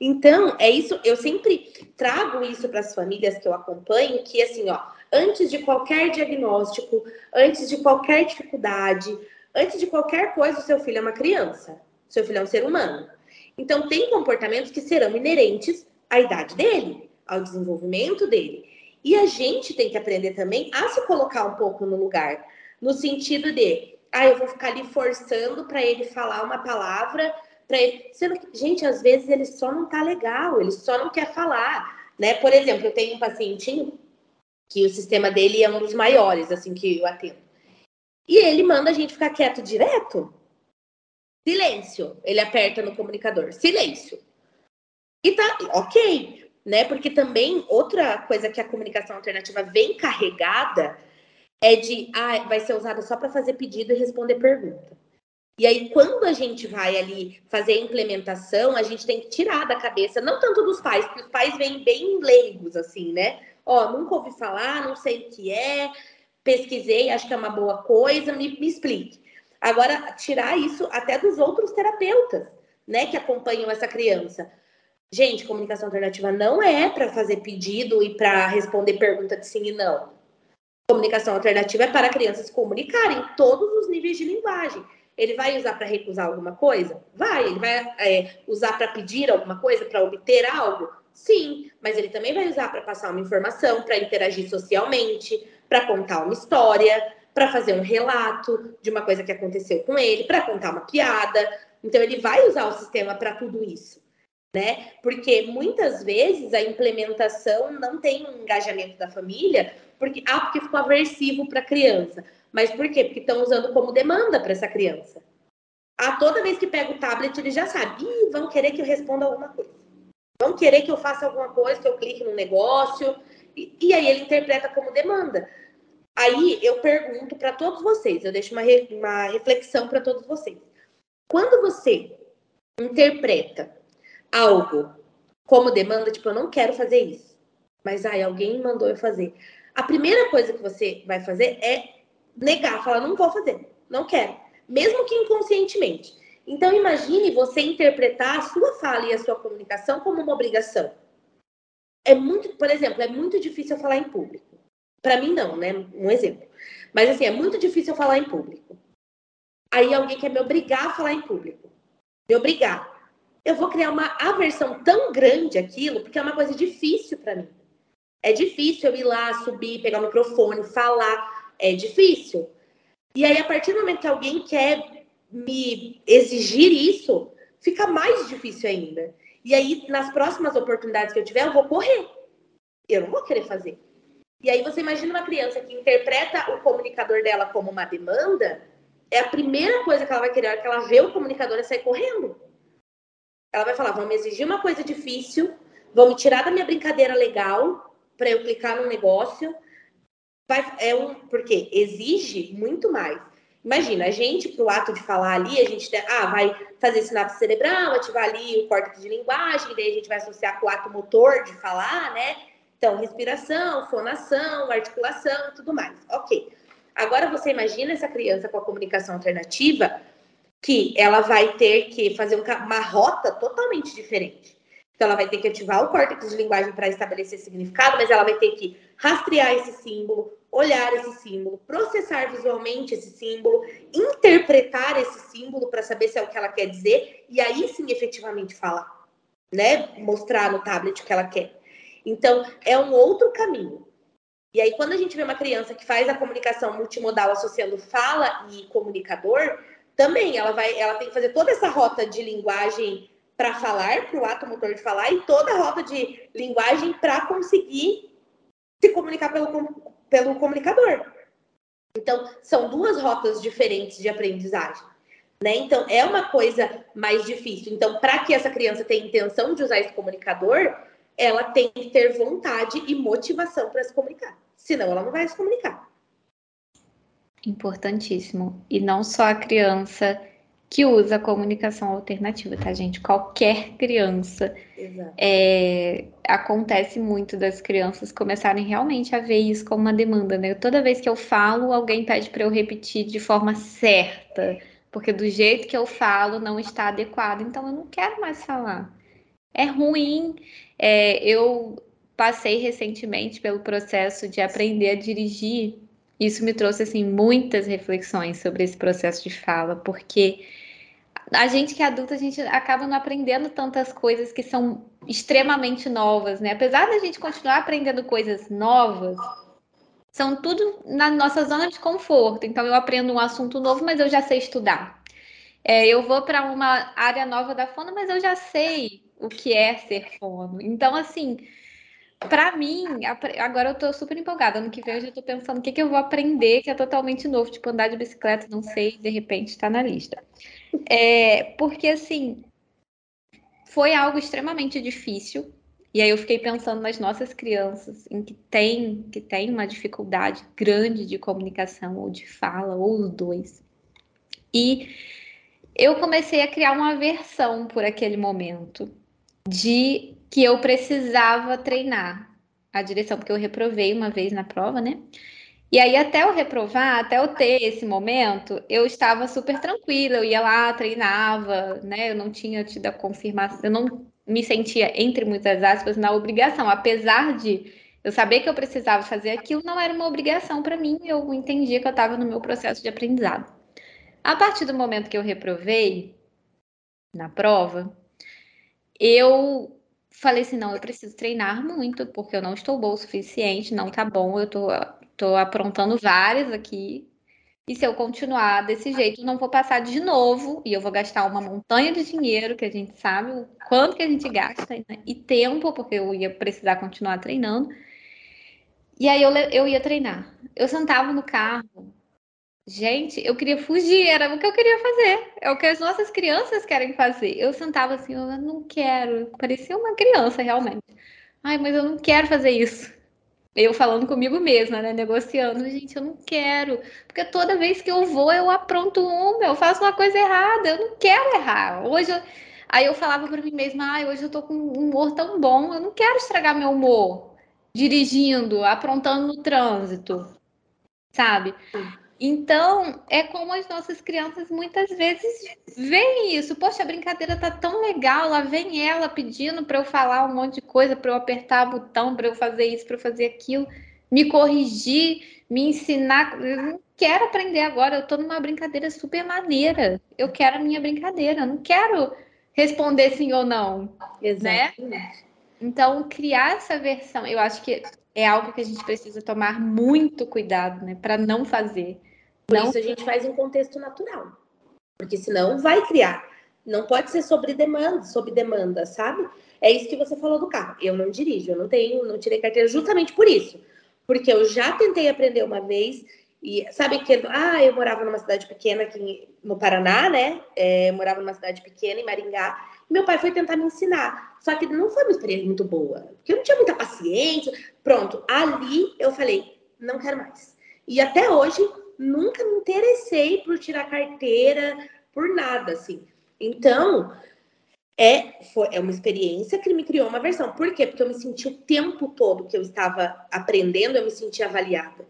Então, é isso, eu sempre trago isso para as famílias que eu acompanho, que assim, ó, antes de qualquer diagnóstico, antes de qualquer dificuldade, antes de qualquer coisa, o seu filho é uma criança, seu filho é um ser humano. Então, tem comportamentos que serão inerentes à idade dele, ao desenvolvimento dele. E a gente tem que aprender também a se colocar um pouco no lugar, no sentido de, ah, eu vou ficar ali forçando para ele falar uma palavra para ele. Sendo que, gente, às vezes ele só não tá legal, ele só não quer falar, né? Por exemplo, eu tenho um pacientinho que o sistema dele é um dos maiores, assim, que eu atendo. E ele manda a gente ficar quieto direto. Silêncio. Ele aperta no comunicador. Silêncio. E tá ok, né? Porque também outra coisa que a comunicação alternativa vem carregada é de ah, vai ser usada só para fazer pedido e responder pergunta. E aí, quando a gente vai ali fazer a implementação, a gente tem que tirar da cabeça, não tanto dos pais, porque os pais vêm bem leigos, assim, né? Ó, nunca ouvi falar, não sei o que é, pesquisei, acho que é uma boa coisa, me, me explique. Agora, tirar isso até dos outros terapeutas, né, que acompanham essa criança. Gente, comunicação alternativa não é para fazer pedido e para responder pergunta de sim e não. Comunicação alternativa é para crianças comunicarem todos os níveis de linguagem. Ele vai usar para recusar alguma coisa? Vai. Ele vai é, usar para pedir alguma coisa, para obter algo? Sim. Mas ele também vai usar para passar uma informação, para interagir socialmente, para contar uma história, para fazer um relato de uma coisa que aconteceu com ele, para contar uma piada. Então, ele vai usar o sistema para tudo isso. Né? Porque muitas vezes a implementação não tem um engajamento da família, porque ah, porque ficou aversivo para a criança. Mas por quê? Porque estão usando como demanda para essa criança. Ah, toda vez que pega o tablet, ele já sabe. Ih, vão querer que eu responda alguma coisa. Vão querer que eu faça alguma coisa, que eu clique no negócio. E, e aí ele interpreta como demanda. Aí eu pergunto para todos vocês, eu deixo uma, re, uma reflexão para todos vocês. Quando você interpreta algo como demanda, tipo, eu não quero fazer isso, mas ai, alguém mandou eu fazer. A primeira coisa que você vai fazer é negar, falar, não vou fazer, não quero, mesmo que inconscientemente. Então, imagine você interpretar a sua fala e a sua comunicação como uma obrigação. É muito, por exemplo, é muito difícil eu falar em público. Para mim, não, né? Um exemplo. Mas, assim, é muito difícil eu falar em público. Aí alguém quer me obrigar a falar em público. Me obrigar. Eu vou criar uma aversão tão grande aquilo, porque é uma coisa difícil para mim. É difícil eu ir lá, subir, pegar o microfone, falar é difícil. E aí, a partir do momento que alguém quer me exigir isso, fica mais difícil ainda. E aí, nas próximas oportunidades que eu tiver, eu vou correr. Eu não vou querer fazer. E aí, você imagina uma criança que interpreta o comunicador dela como uma demanda, é a primeira coisa que ela vai querer, é que ela vê o comunicador é sair correndo. Ela vai falar: vão me exigir uma coisa difícil, vão me tirar da minha brincadeira legal para eu clicar no negócio, vai, é um, porque exige muito mais. Imagina, a gente, para o ato de falar ali, a gente ah, vai fazer sinapse cerebral, ativar ali o córtex de linguagem, daí a gente vai associar com o ato motor de falar, né? Então, respiração, fonação, articulação tudo mais. Ok. Agora você imagina essa criança com a comunicação alternativa, que ela vai ter que fazer uma rota totalmente diferente. Então, ela vai ter que ativar o córtex de linguagem para estabelecer significado, mas ela vai ter que rastrear esse símbolo, olhar esse símbolo, processar visualmente esse símbolo, interpretar esse símbolo para saber se é o que ela quer dizer e aí sim efetivamente falar, né? Mostrar no tablet o que ela quer. Então, é um outro caminho. E aí, quando a gente vê uma criança que faz a comunicação multimodal associando fala e comunicador, também ela vai, ela tem que fazer toda essa rota de linguagem para falar, para o ato motor de falar, e toda a rota de linguagem para conseguir se comunicar pelo, pelo comunicador. Então, são duas rotas diferentes de aprendizagem. Né? Então, é uma coisa mais difícil. Então, para que essa criança tenha intenção de usar esse comunicador, ela tem que ter vontade e motivação para se comunicar. Senão, ela não vai se comunicar. Importantíssimo. E não só a criança que usa a comunicação alternativa, tá, gente? Qualquer criança. É, acontece muito das crianças começarem realmente a ver isso como uma demanda, né? Toda vez que eu falo, alguém pede para eu repetir de forma certa, porque do jeito que eu falo não está adequado, então eu não quero mais falar. É ruim. É, eu passei recentemente pelo processo de aprender a dirigir. Isso me trouxe assim muitas reflexões sobre esse processo de fala, porque a gente que é adulta, a gente acaba não aprendendo tantas coisas que são extremamente novas, né? Apesar da gente continuar aprendendo coisas novas, são tudo na nossa zona de conforto. Então, eu aprendo um assunto novo, mas eu já sei estudar. É, eu vou para uma área nova da fono, mas eu já sei o que é ser fono. Então, assim, para mim, agora eu tô super empolgada. Ano que vem eu já tô pensando o que, que eu vou aprender que é totalmente novo, tipo andar de bicicleta, não sei, de repente está na lista. É, porque assim, foi algo extremamente difícil. E aí eu fiquei pensando nas nossas crianças, em que tem, que tem uma dificuldade grande de comunicação ou de fala, ou os dois. E eu comecei a criar uma aversão por aquele momento de que eu precisava treinar a direção, porque eu reprovei uma vez na prova, né? E aí, até eu reprovar, até eu ter esse momento, eu estava super tranquila, eu ia lá, treinava, né? Eu não tinha tido a confirmação, eu não me sentia, entre muitas aspas, na obrigação, apesar de eu saber que eu precisava fazer aquilo, não era uma obrigação para mim, eu entendia que eu estava no meu processo de aprendizado. A partir do momento que eu reprovei na prova, eu falei assim, não, eu preciso treinar muito, porque eu não estou boa o suficiente, não tá bom, eu tô Tô aprontando várias aqui. E se eu continuar desse jeito, não vou passar de novo e eu vou gastar uma montanha de dinheiro, que a gente sabe o quanto que a gente gasta, né? e tempo, porque eu ia precisar continuar treinando. E aí eu, eu ia treinar. Eu sentava no carro. Gente, eu queria fugir, era o que eu queria fazer. É o que as nossas crianças querem fazer. Eu sentava assim, eu não quero. Parecia uma criança, realmente. Ai, mas eu não quero fazer isso eu falando comigo mesma, né? Negociando, gente, eu não quero. Porque toda vez que eu vou, eu apronto uma, eu faço uma coisa errada, eu não quero errar. Hoje eu... Aí eu falava para mim mesma, ah, hoje eu tô com um humor tão bom, eu não quero estragar meu humor dirigindo, aprontando no trânsito, sabe? Então, é como as nossas crianças muitas vezes veem isso. Poxa, a brincadeira tá tão legal, lá vem ela pedindo para eu falar um monte de coisa, para eu apertar botão, para eu fazer isso, para eu fazer aquilo, me corrigir, me ensinar. Eu não quero aprender agora, eu tô numa brincadeira super maneira. Eu quero a minha brincadeira, eu não quero responder sim ou não. Exato. Né? Então, criar essa versão, eu acho que é algo que a gente precisa tomar muito cuidado, né, para não fazer. Por não... isso a gente faz em contexto natural, porque senão vai criar. Não pode ser sobre demanda, sob demanda, sabe? É isso que você falou do carro. Eu não dirijo, eu não tenho, não tirei carteira justamente por isso, porque eu já tentei aprender uma vez e sabe que ah, eu morava numa cidade pequena aqui no Paraná, né? É, morava numa cidade pequena em Maringá meu pai foi tentar me ensinar. Só que não foi uma experiência muito boa, porque eu não tinha muita paciência. Pronto, ali eu falei, não quero mais. E até hoje, nunca me interessei por tirar carteira, por nada, assim. Então, é, foi, é uma experiência que me criou uma versão. Por quê? Porque eu me senti o tempo todo que eu estava aprendendo, eu me senti avaliada.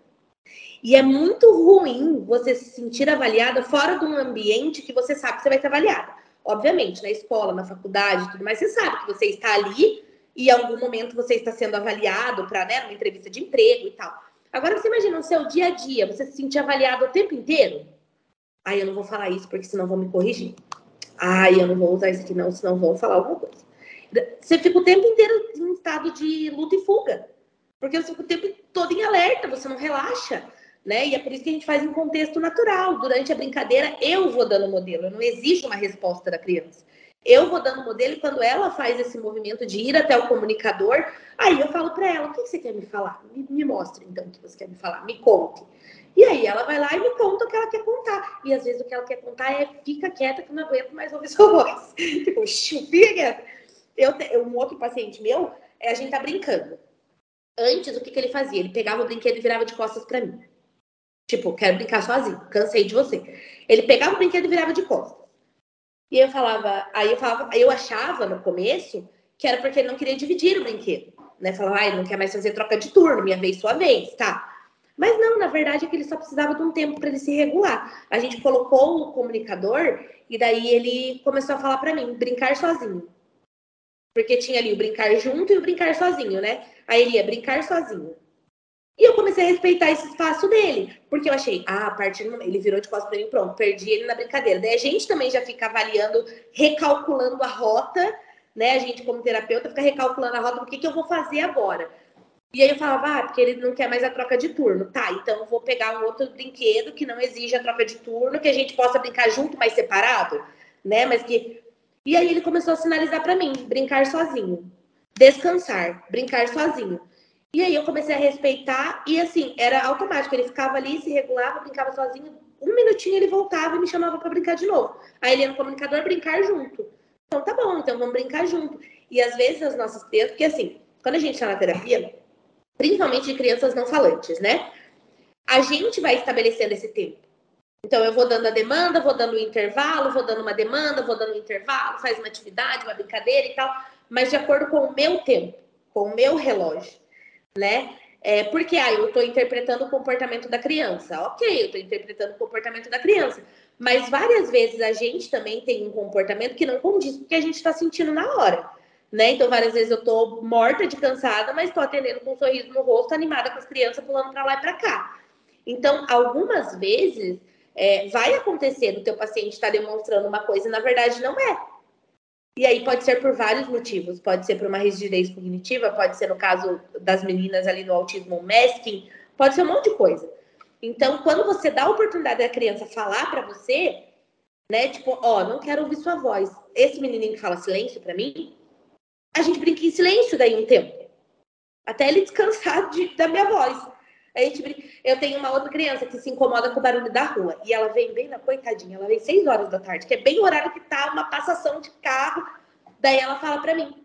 E é muito ruim você se sentir avaliada fora de um ambiente que você sabe que você vai ser avaliada. Obviamente, na escola, na faculdade, tudo mais, você sabe que você está ali e em algum momento você está sendo avaliado para né, uma entrevista de emprego e tal. Agora você imagina no seu dia a dia, você se sentir avaliado o tempo inteiro? Ai, eu não vou falar isso porque senão vão me corrigir. Ai, eu não vou usar isso aqui não, senão vão falar alguma coisa. Você fica o tempo inteiro em estado de luta e fuga. Porque você fica o tempo todo em alerta, você não relaxa né? E é por isso que a gente faz em contexto natural. Durante a brincadeira, eu vou dando modelo, eu não exijo uma resposta da criança. Eu vou dando modelo e quando ela faz esse movimento de ir até o comunicador, aí eu falo para ela: o que você quer me falar? Me, me mostre então o que você quer me falar, me conte. E aí ela vai lá e me conta o que ela quer contar. E às vezes o que ela quer contar é fica quieta que não aguento mais ouvir sua voz. tipo, fica quieta. Eu, um outro paciente meu, a gente tá brincando. Antes, o que, que ele fazia? Ele pegava o brinquedo e virava de costas para mim. Tipo, quero brincar sozinho, cansei de você. Ele pegava o brinquedo e virava de costas. E eu falava, aí eu falava, eu achava no começo que era porque ele não queria dividir o brinquedo. Né? Falava, ah, ele não quer mais fazer troca de turno, minha vez, sua vez, tá? Mas não, na verdade é que ele só precisava de um tempo para ele se regular. A gente colocou o comunicador e daí ele começou a falar para mim, brincar sozinho. Porque tinha ali o brincar junto e o brincar sozinho, né? Aí ele ia brincar sozinho. E eu comecei a respeitar esse espaço dele, porque eu achei, ah, a partir do momento, ele virou de costas para mim, pronto, perdi ele na brincadeira. Daí a gente também já fica avaliando, recalculando a rota, né? A gente, como terapeuta, fica recalculando a rota, o que, que eu vou fazer agora? E aí eu falava, ah, porque ele não quer mais a troca de turno. Tá, então eu vou pegar um outro brinquedo que não exige a troca de turno, que a gente possa brincar junto, mas separado, né? Mas que. E aí ele começou a sinalizar para mim, brincar sozinho. Descansar, brincar sozinho. E aí eu comecei a respeitar, e assim, era automático. Ele ficava ali, se regulava, brincava sozinho. Um minutinho ele voltava e me chamava para brincar de novo. Aí ele ia no comunicador brincar junto. Então tá bom, então vamos brincar junto. E às vezes as nossas crianças, porque assim, quando a gente está na terapia, principalmente de crianças não falantes, né? A gente vai estabelecendo esse tempo. Então eu vou dando a demanda, vou dando o intervalo, vou dando uma demanda, vou dando um intervalo, faz uma atividade, uma brincadeira e tal, mas de acordo com o meu tempo, com o meu relógio né? É, porque ah, eu estou interpretando o comportamento da criança. Ok, eu estou interpretando o comportamento da criança. Mas várias vezes a gente também tem um comportamento que não condiz com o que a gente está sentindo na hora. Né? Então, várias vezes eu estou morta de cansada, mas estou atendendo com um sorriso no rosto, animada com as crianças pulando para lá e para cá. Então, algumas vezes é, vai acontecer do teu paciente estar tá demonstrando uma coisa e na verdade não é. E aí pode ser por vários motivos. Pode ser por uma rigidez cognitiva, pode ser no caso das meninas ali no autismo masking, pode ser um monte de coisa. Então, quando você dá a oportunidade da criança falar para você, né, tipo, ó, não quero ouvir sua voz. Esse menininho que fala silêncio para mim, a gente brinca em silêncio daí um tempo. Até ele descansar de, da minha voz. A gente brinca. Eu tenho uma outra criança que se incomoda com o barulho da rua. E ela vem bem na coitadinha, ela vem 6 horas da tarde, que é bem o horário que tá uma passação de carro. Daí ela fala para mim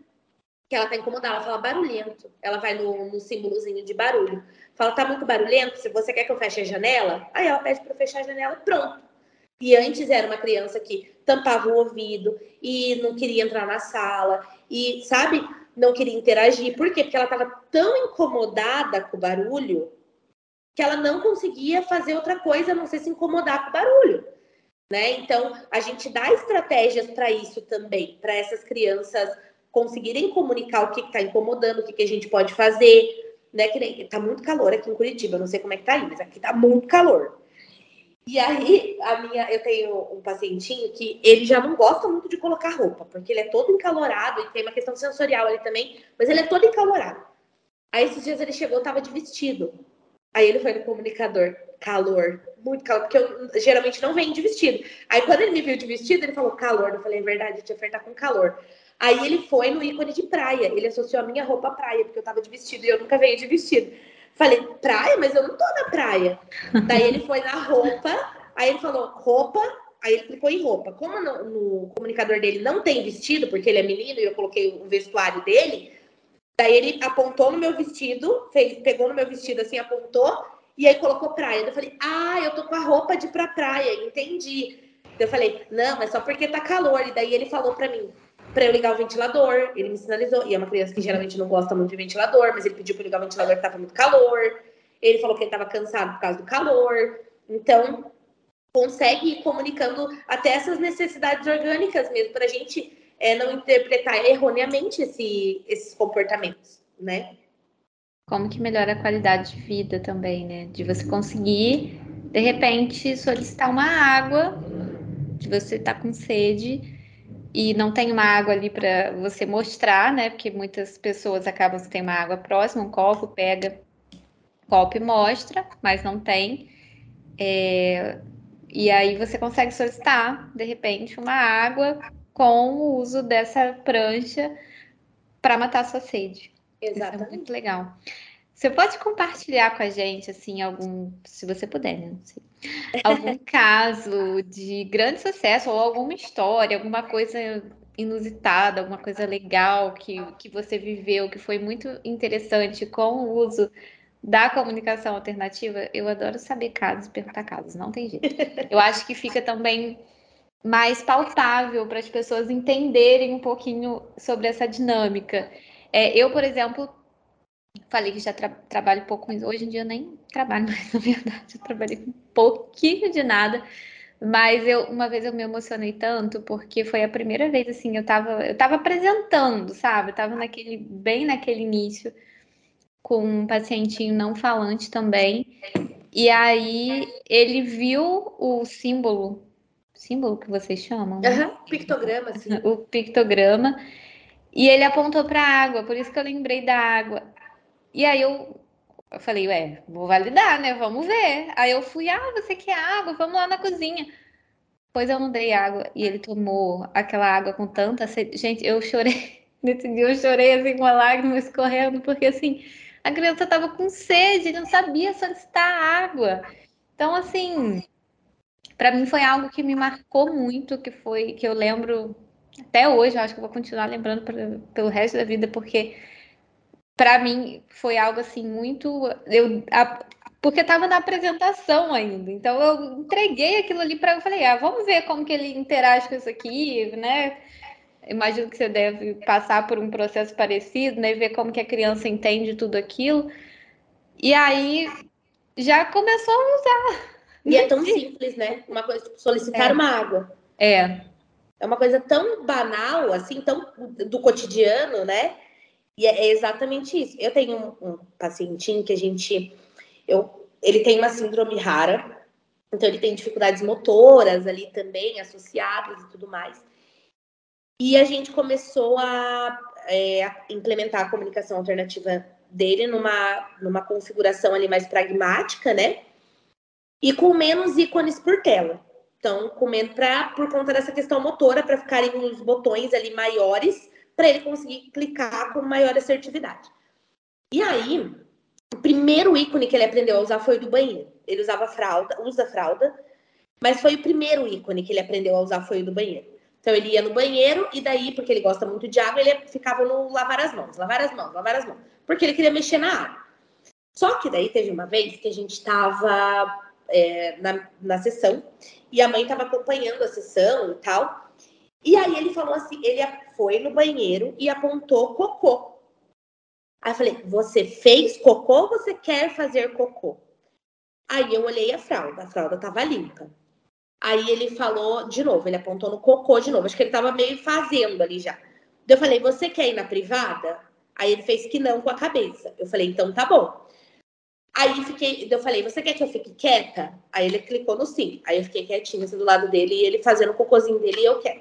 que ela tá incomodada, ela fala barulhento. Ela vai no, no símbolozinho de barulho. Fala, tá muito barulhento, se você quer que eu feche a janela, aí ela pede para fechar a janela, pronto. E antes era uma criança que tampava o ouvido e não queria entrar na sala e, sabe, não queria interagir. Por quê? Porque ela estava tão incomodada com o barulho que ela não conseguia fazer outra coisa a não ser se incomodar com o barulho. Né? Então, a gente dá estratégias para isso também, para essas crianças conseguirem comunicar o que está incomodando, o que, que, a gente pode fazer, né? Que nem, tá muito calor aqui em Curitiba, não sei como é que tá aí, mas aqui tá muito calor. E aí, a minha, eu tenho um pacientinho que ele já não gosta muito de colocar roupa, porque ele é todo encalorado e tem uma questão sensorial ali também, mas ele é todo encalorado. Aí esses dias ele chegou, tava de vestido. Aí ele foi no comunicador, calor, muito calor, porque eu geralmente não venho de vestido. Aí quando ele me viu de vestido, ele falou calor. Eu falei, é verdade, gente ofertar com calor. Aí ele foi no ícone de praia, ele associou a minha roupa à praia, porque eu tava de vestido e eu nunca venho de vestido. Falei, praia? Mas eu não tô na praia. Daí ele foi na roupa, aí ele falou, roupa, aí ele clicou em roupa. Como no, no comunicador dele não tem vestido, porque ele é menino e eu coloquei o vestuário dele, Daí ele apontou no meu vestido, fez, pegou no meu vestido assim, apontou, e aí colocou praia. Eu falei, ah, eu tô com a roupa de ir pra praia, entendi. Eu falei, não, mas só porque tá calor. E daí ele falou pra mim, pra eu ligar o ventilador, ele me sinalizou. E é uma criança que geralmente não gosta muito de ventilador, mas ele pediu pra eu ligar o ventilador que tava muito calor. Ele falou que ele tava cansado por causa do calor. Então, consegue ir comunicando até essas necessidades orgânicas mesmo, pra gente é, não interpretar erroneamente esse, esses comportamentos, né? Como que melhora a qualidade de vida também, né? De você conseguir, de repente, solicitar uma água, de você estar tá com sede e não tem uma água ali para você mostrar, né? Porque muitas pessoas acabam se tem uma água próxima, um copo, pega copo e mostra, mas não tem. É, e aí você consegue solicitar, de repente, uma água com o uso dessa prancha para matar a sua sede. Exatamente. Isso é muito legal. Você pode compartilhar com a gente, assim, algum, se você puder, né? Não sei, algum caso de grande sucesso ou alguma história, alguma coisa inusitada, alguma coisa legal que, que você viveu, que foi muito interessante com o uso da comunicação alternativa, eu adoro saber casos, perguntar casos, não tem jeito. Eu acho que fica também mais palpável para as pessoas entenderem um pouquinho sobre essa dinâmica. É, eu, por exemplo, falei que já tra trabalho pouco isso. Hoje em dia eu nem trabalho mais, na verdade. Eu trabalhei um pouquinho de nada. Mas eu, uma vez eu me emocionei tanto, porque foi a primeira vez, assim, eu estava eu tava apresentando, sabe? Eu tava naquele, bem naquele início com um pacientinho não falante também. E aí ele viu o símbolo, símbolo que vocês chamam? Né? Uhum, pictograma, sim. O pictograma. E ele apontou para a água, por isso que eu lembrei da água. E aí eu, eu falei, ué, vou validar, né? Vamos ver. Aí eu fui, ah, você quer água? Vamos lá na cozinha. Pois eu não dei água e ele tomou aquela água com tanta sede. Gente, eu chorei. Nesse dia eu chorei assim com a lágrima escorrendo, porque assim, a criança estava com sede, não sabia solicitar água. Então, assim, para mim foi algo que me marcou muito, que foi que eu lembro até hoje, eu acho que vou continuar lembrando pra, pelo resto da vida, porque para mim foi algo assim muito eu a, porque estava na apresentação ainda. Então eu entreguei aquilo ali para eu falei, ah, vamos ver como que ele interage com isso aqui, né? imagino que você deve passar por um processo parecido, né? Ver como que a criança entende tudo aquilo. E aí já começou a usar. E é tão simples, né? Uma coisa tipo solicitar é. uma água. É. É uma coisa tão banal, assim, tão do cotidiano, né? E é exatamente isso. Eu tenho um, um pacientinho que a gente. Eu, ele tem uma síndrome rara, então ele tem dificuldades motoras ali também, associadas e tudo mais. E a gente começou a, é, a implementar a comunicação alternativa dele numa, numa configuração ali mais pragmática, né? E com menos ícones por tela. Então, comendo pra, por conta dessa questão motora, para ficarem os botões ali maiores, para ele conseguir clicar com maior assertividade. E aí, o primeiro ícone que ele aprendeu a usar foi o do banheiro. Ele usava fralda, usa fralda, mas foi o primeiro ícone que ele aprendeu a usar foi o do banheiro. Então ele ia no banheiro e daí, porque ele gosta muito de água, ele ficava no lavar as mãos, lavar as mãos, lavar as mãos, porque ele queria mexer na água. Só que daí teve uma vez que a gente estava é, na, na sessão e a mãe estava acompanhando a sessão e tal. E aí ele falou assim, ele foi no banheiro e apontou cocô. Aí eu falei, você fez cocô ou você quer fazer cocô? Aí eu olhei a fralda, a fralda estava limpa. Aí ele falou de novo, ele apontou no cocô de novo. Acho que ele tava meio fazendo ali já. Eu falei, você quer ir na privada? Aí ele fez que não com a cabeça. Eu falei, então tá bom. Aí fiquei, eu falei, você quer que eu fique quieta? Aí ele clicou no sim. Aí eu fiquei quietinha assim, do lado dele e ele fazendo o cocôzinho dele e eu quero.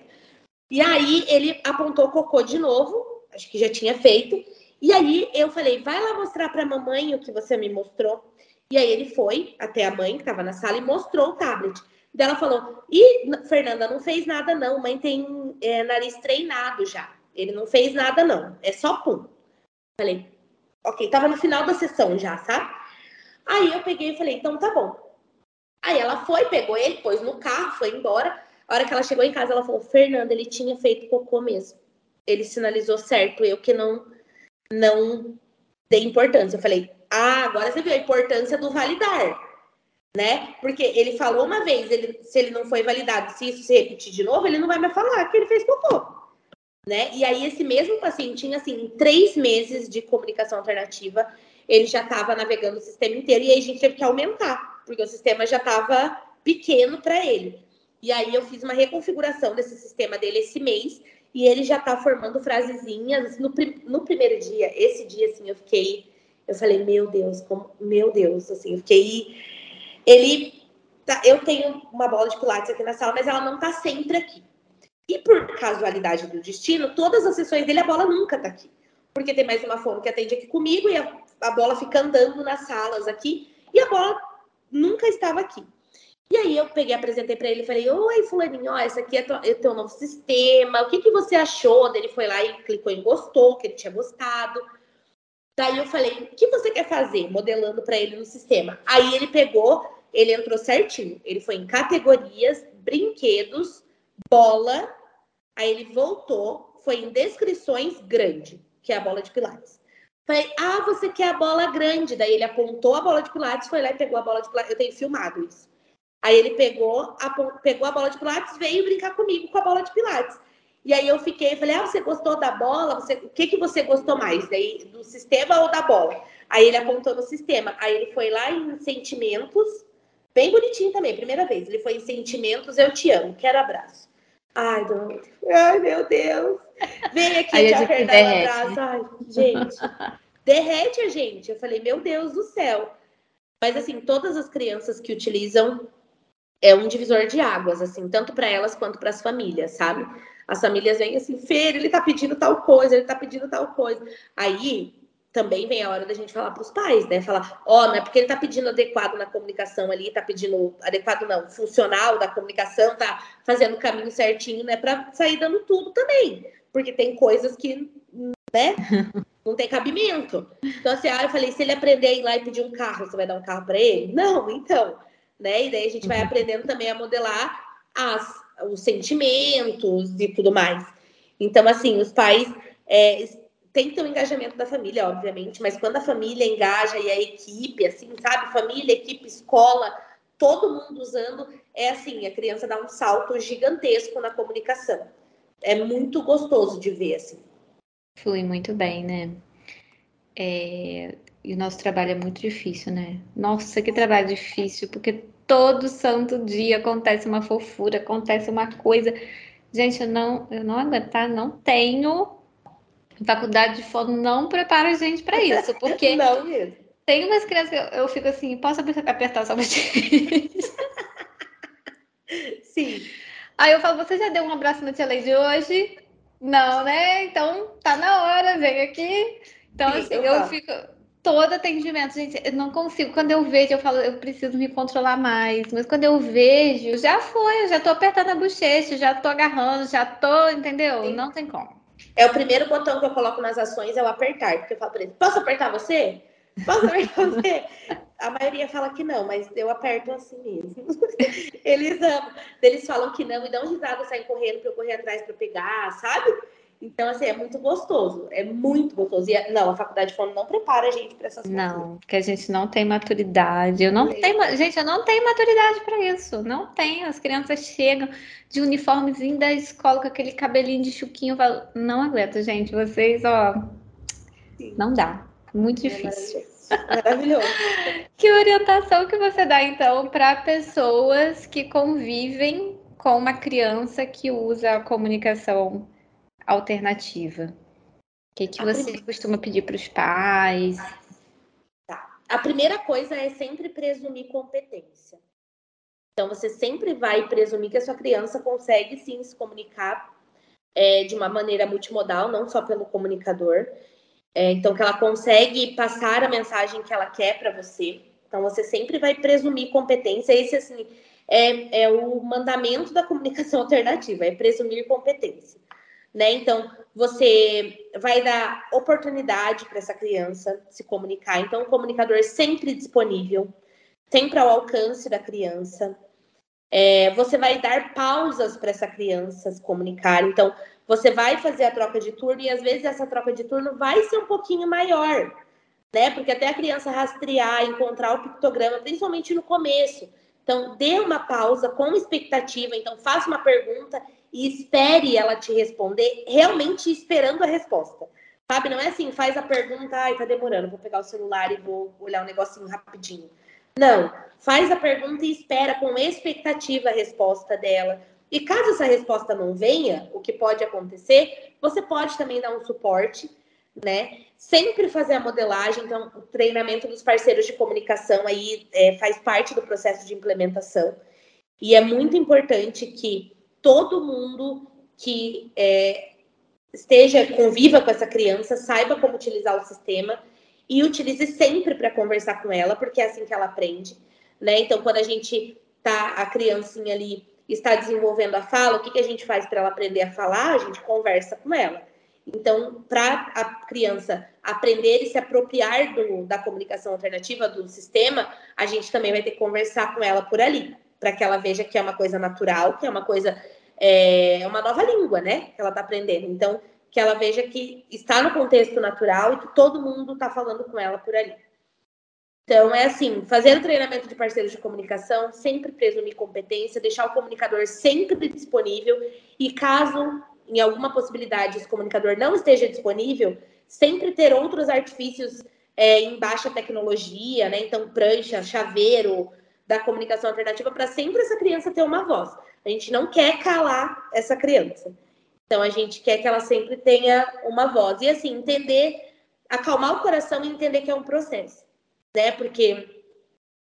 E aí ele apontou o cocô de novo, acho que já tinha feito. E aí eu falei, vai lá mostrar pra mamãe o que você me mostrou. E aí ele foi até a mãe que tava na sala e mostrou o tablet. Daí ela falou: e Fernanda não fez nada, não. Mãe tem é, nariz treinado já. Ele não fez nada, não. É só pum. Falei, ok, tava no final da sessão já, sabe? Aí eu peguei e falei, então tá bom. Aí ela foi, pegou ele, pôs no carro, foi embora. A hora que ela chegou em casa, ela falou: Fernanda, ele tinha feito cocô mesmo. Ele sinalizou certo, eu que não, não dei importância. Eu falei: Ah, agora você viu a importância do validar né? Porque ele falou uma vez, ele, se ele não foi validado, se isso se repetir de novo, ele não vai me falar que ele fez cocô, né? E aí esse mesmo pacientinho, assim, em três meses de comunicação alternativa, ele já estava navegando o sistema inteiro e aí a gente teve que aumentar, porque o sistema já estava pequeno para ele. E aí eu fiz uma reconfiguração desse sistema dele esse mês e ele já está formando frasezinhas no, no primeiro dia. Esse dia, assim, eu fiquei, eu falei, meu Deus, como, meu Deus, assim, eu fiquei ele tá, eu tenho uma bola de pilates aqui na sala, mas ela não tá sempre aqui. E por casualidade do destino, todas as sessões dele a bola nunca tá aqui. Porque tem mais uma fono que atende aqui comigo e a, a bola fica andando nas salas aqui e a bola nunca estava aqui. E aí eu peguei, apresentei para ele e falei: Oi, fulaninho, ó, esse aqui é, tua, é teu novo sistema. O que, que você achou? Ele foi lá e clicou em gostou, que ele tinha gostado. Daí eu falei: O que você quer fazer? Modelando para ele no sistema. Aí ele pegou ele entrou certinho. Ele foi em categorias, brinquedos, bola, Aí ele voltou, foi em descrições grande, que é a bola de pilates. Falei, ah, você quer a bola grande. Daí ele apontou a bola de pilates, foi lá e pegou a bola de pilates. Eu tenho filmado isso. Aí ele pegou a, pegou a bola de pilates, veio brincar comigo com a bola de pilates. E aí eu fiquei, falei, ah, você gostou da bola? Você, o que, que você gostou mais? Daí, do sistema ou da bola? Aí ele apontou no sistema. Aí ele foi lá em sentimentos, bem bonitinho também, primeira vez. Ele foi em sentimentos, eu te amo, quero abraço. Ai, dona... Ai, meu Deus. Vem aqui Aí te a gente um derrete. abraço. Ai, gente. Derrete a gente. Eu falei, meu Deus do céu. Mas assim, todas as crianças que utilizam é um divisor de águas, assim, tanto para elas quanto para as famílias, sabe? As famílias vêm assim, Fer, ele tá pedindo tal coisa, ele tá pedindo tal coisa. Aí também vem a hora da gente falar para os pais, né? Falar, ó, não é porque ele tá pedindo adequado na comunicação ali, tá pedindo adequado não, funcional da comunicação, tá fazendo o caminho certinho, né? Para sair dando tudo também, porque tem coisas que, né? Não tem cabimento. Então, assim, ah, eu falei, se ele aprender a ir lá e pedir um carro, você vai dar um carro para ele? Não, então, né? E daí a gente vai aprendendo também a modelar as, os sentimentos e tudo mais. Então, assim, os pais é, tem que ter um engajamento da família, obviamente, mas quando a família engaja e a equipe, assim, sabe? Família, equipe, escola, todo mundo usando, é assim, a criança dá um salto gigantesco na comunicação. É muito gostoso de ver, assim. Flui muito bem, né? É, E o nosso trabalho é muito difícil, né? Nossa, que trabalho difícil, porque todo santo dia acontece uma fofura, acontece uma coisa. Gente, eu não, eu não aguento, tá? Não tenho. Faculdade de fono não prepara a gente para isso, porque Não mesmo. tem umas crianças que eu, eu fico assim, posso apertar só ti? Sim. Aí eu falo, você já deu um abraço na tia Leide hoje? Não, né? Então tá na hora, vem aqui. Então, Sim, assim, eu eu, fico. Todo atendimento, gente, eu não consigo. Quando eu vejo, eu falo, eu preciso me controlar mais. Mas quando eu vejo, já foi, eu já tô apertando a bochecha, já tô agarrando, já tô, entendeu? Sim. Não tem como. É o primeiro botão que eu coloco nas ações é o apertar, porque eu falo para eles: posso apertar você? Posso apertar você? A maioria fala que não, mas eu aperto assim mesmo. Eles amam. Eles falam que não e dão risada, saem correndo para eu correr atrás para pegar, sabe? Então, assim, é muito gostoso. É muito gostoso. E, não, a faculdade de fono não prepara a gente para essas coisas. Não, porque a gente não tem maturidade. Eu não Sim. tenho, gente, eu não tenho maturidade para isso. Não tenho. As crianças chegam de uniformezinho da escola com aquele cabelinho de chuquinho. Não aguento, gente. Vocês, ó, Sim. não dá. Muito É difícil. Maravilhoso. Que orientação que você dá, então, para pessoas que convivem com uma criança que usa a comunicação alternativa? O que que você primeira- costuma pedir para os pais? A primeira coisa é sempre presumir competência. Então, você sempre vai presumir que a sua criança consegue sim se comunicar é, de uma maneira multimodal, não só pelo comunicador. É, então, que ela consegue passar a mensagem que ela quer para você. Então, você sempre vai presumir competência. Esse, assim, é, é o mandamento da comunicação alternativa, é presumir competência. Né? Então, você vai dar oportunidade para essa criança se comunicar. Então, o comunicador sempre disponível, sempre ao alcance da criança. É, você vai dar pausas para essa criança se comunicar. Então, você vai fazer a troca de turno e às vezes essa troca de turno vai ser um pouquinho maior, né? Porque até a criança rastrear, encontrar o pictograma, principalmente no começo. Então, dê uma pausa com expectativa. Então, faça uma pergunta e espere ela te responder, realmente esperando a resposta. Sabe? Não é assim, faz a pergunta, ai, tá demorando, vou pegar o celular e vou olhar um negocinho rapidinho. Não, faz a pergunta e espera com expectativa a resposta dela. E caso essa resposta não venha, o que pode acontecer, você pode também dar um suporte, né? Sempre fazer a modelagem, então o treinamento dos parceiros de comunicação aí é, faz parte do processo de implementação. E é muito importante que todo mundo que é, esteja conviva com essa criança saiba como utilizar o sistema e utilize sempre para conversar com ela, porque é assim que ela aprende, né? Então, quando a gente tá a criancinha ali está desenvolvendo a fala, o que, que a gente faz para ela aprender a falar? A gente conversa com ela. Então, para a criança aprender e se apropriar do, da comunicação alternativa do sistema, a gente também vai ter que conversar com ela por ali, para que ela veja que é uma coisa natural, que é uma coisa é uma nova língua, né? Que ela está aprendendo. Então, que ela veja que está no contexto natural e que todo mundo está falando com ela por ali. Então, é assim, fazer o treinamento de parceiros de comunicação, sempre presumir competência, deixar o comunicador sempre disponível e caso, em alguma possibilidade, esse comunicador não esteja disponível, sempre ter outros artifícios é, em baixa tecnologia, né? Então, prancha, chaveiro da comunicação alternativa, para sempre essa criança ter uma voz. A gente não quer calar essa criança. Então, a gente quer que ela sempre tenha uma voz. E, assim, entender, acalmar o coração e entender que é um processo né? Porque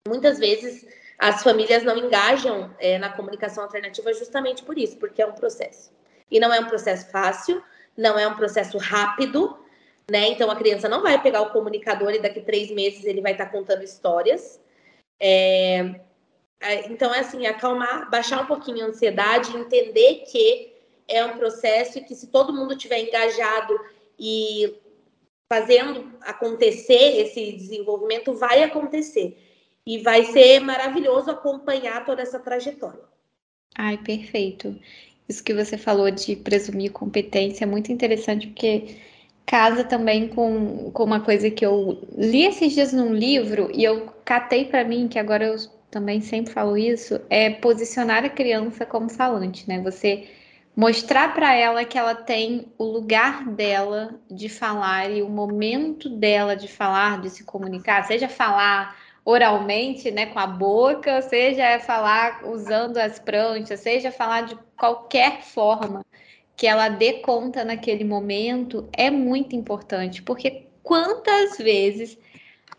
muitas vezes as famílias não engajam é, na comunicação alternativa justamente por isso, porque é um processo. E não é um processo fácil, não é um processo rápido, né? Então a criança não vai pegar o comunicador e daqui três meses ele vai estar contando histórias. É... Então é assim, acalmar, baixar um pouquinho a ansiedade, entender que é um processo e que se todo mundo tiver engajado e fazendo acontecer esse desenvolvimento vai acontecer. E vai ser maravilhoso acompanhar toda essa trajetória. Ai, perfeito. Isso que você falou de presumir competência é muito interessante, porque casa também com, com uma coisa que eu li esses dias num livro e eu catei para mim, que agora eu também sempre falo isso, é posicionar a criança como falante, né? Você mostrar para ela que ela tem o lugar dela de falar e o momento dela de falar, de se comunicar, seja falar oralmente, né, com a boca, seja falar usando as pranchas, seja falar de qualquer forma que ela dê conta naquele momento, é muito importante, porque quantas vezes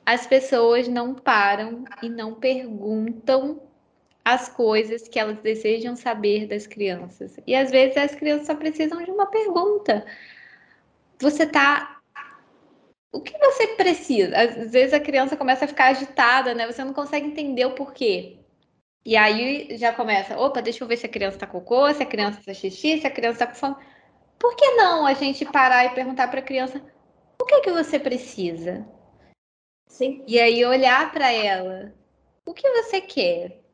as pessoas não param e não perguntam as coisas que elas desejam saber das crianças. E às vezes as crianças só precisam de uma pergunta. Você tá. O que você precisa? Às vezes a criança começa a ficar agitada, né? Você não consegue entender o porquê. E aí já começa, opa, deixa eu ver se a criança tá com cocô, se a criança tá xixi, se a criança tá com fome. Por que não a gente parar e perguntar para a criança o que que você precisa? Sim. E aí olhar para ela. O que você quer?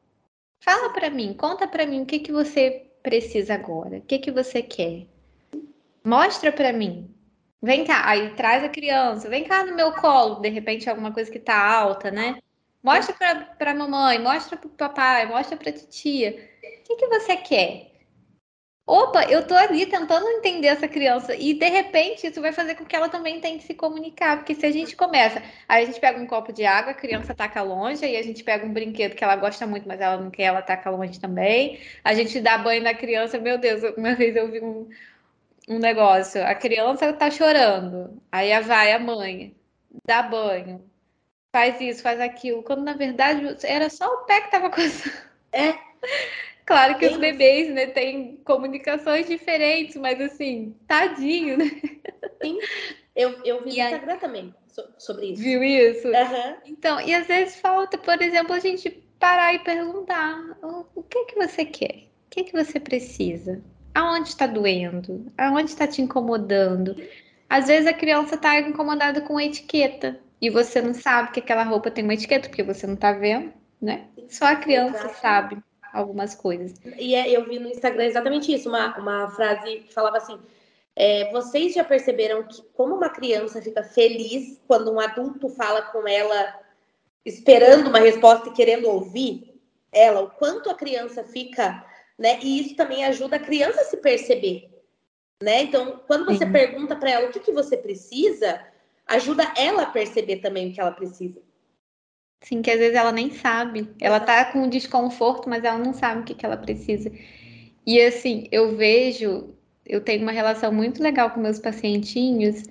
Fala para mim, conta para mim o que, que você precisa agora, o que, que você quer. Mostra para mim. Vem cá, aí traz a criança, vem cá no meu colo, de repente alguma coisa que tá alta, né? Mostra para mamãe, mostra para papai, mostra para titia. O que, que você quer? Opa, eu tô ali tentando entender essa criança e de repente isso vai fazer com que ela também tente se comunicar, porque se a gente começa, aí a gente pega um copo de água, a criança taca longe, aí a gente pega um brinquedo que ela gosta muito, mas ela não quer, ela taca longe também. A gente dá banho na criança, meu Deus, uma vez eu vi um, um negócio, a criança tá chorando, aí vai a mãe, dá banho, faz isso, faz aquilo, quando na verdade era só o pé que tava coçando. É. Claro que os bebês, né, têm comunicações diferentes, mas assim, tadinho, né? Sim. Eu, eu vi no Instagram também sobre isso. Viu isso? Uhum. Então, e às vezes falta, por exemplo, a gente parar e perguntar: o que que você quer? O que que você precisa? Aonde está doendo? Aonde está te incomodando? Às vezes a criança está incomodada com a etiqueta e você não sabe que aquela roupa tem uma etiqueta porque você não está vendo, né? Só a criança Exato. sabe algumas coisas. E é, eu vi no Instagram exatamente isso, uma, uma frase que falava assim: é, vocês já perceberam que como uma criança fica feliz quando um adulto fala com ela esperando uma resposta e querendo ouvir ela, o quanto a criança fica, né? E isso também ajuda a criança a se perceber, né? Então, quando você Sim. pergunta para ela o que, que você precisa, ajuda ela a perceber também o que ela precisa. Sim, que às vezes ela nem sabe. Ela tá com desconforto, mas ela não sabe o que, que ela precisa. E assim, eu vejo, eu tenho uma relação muito legal com meus pacientinhos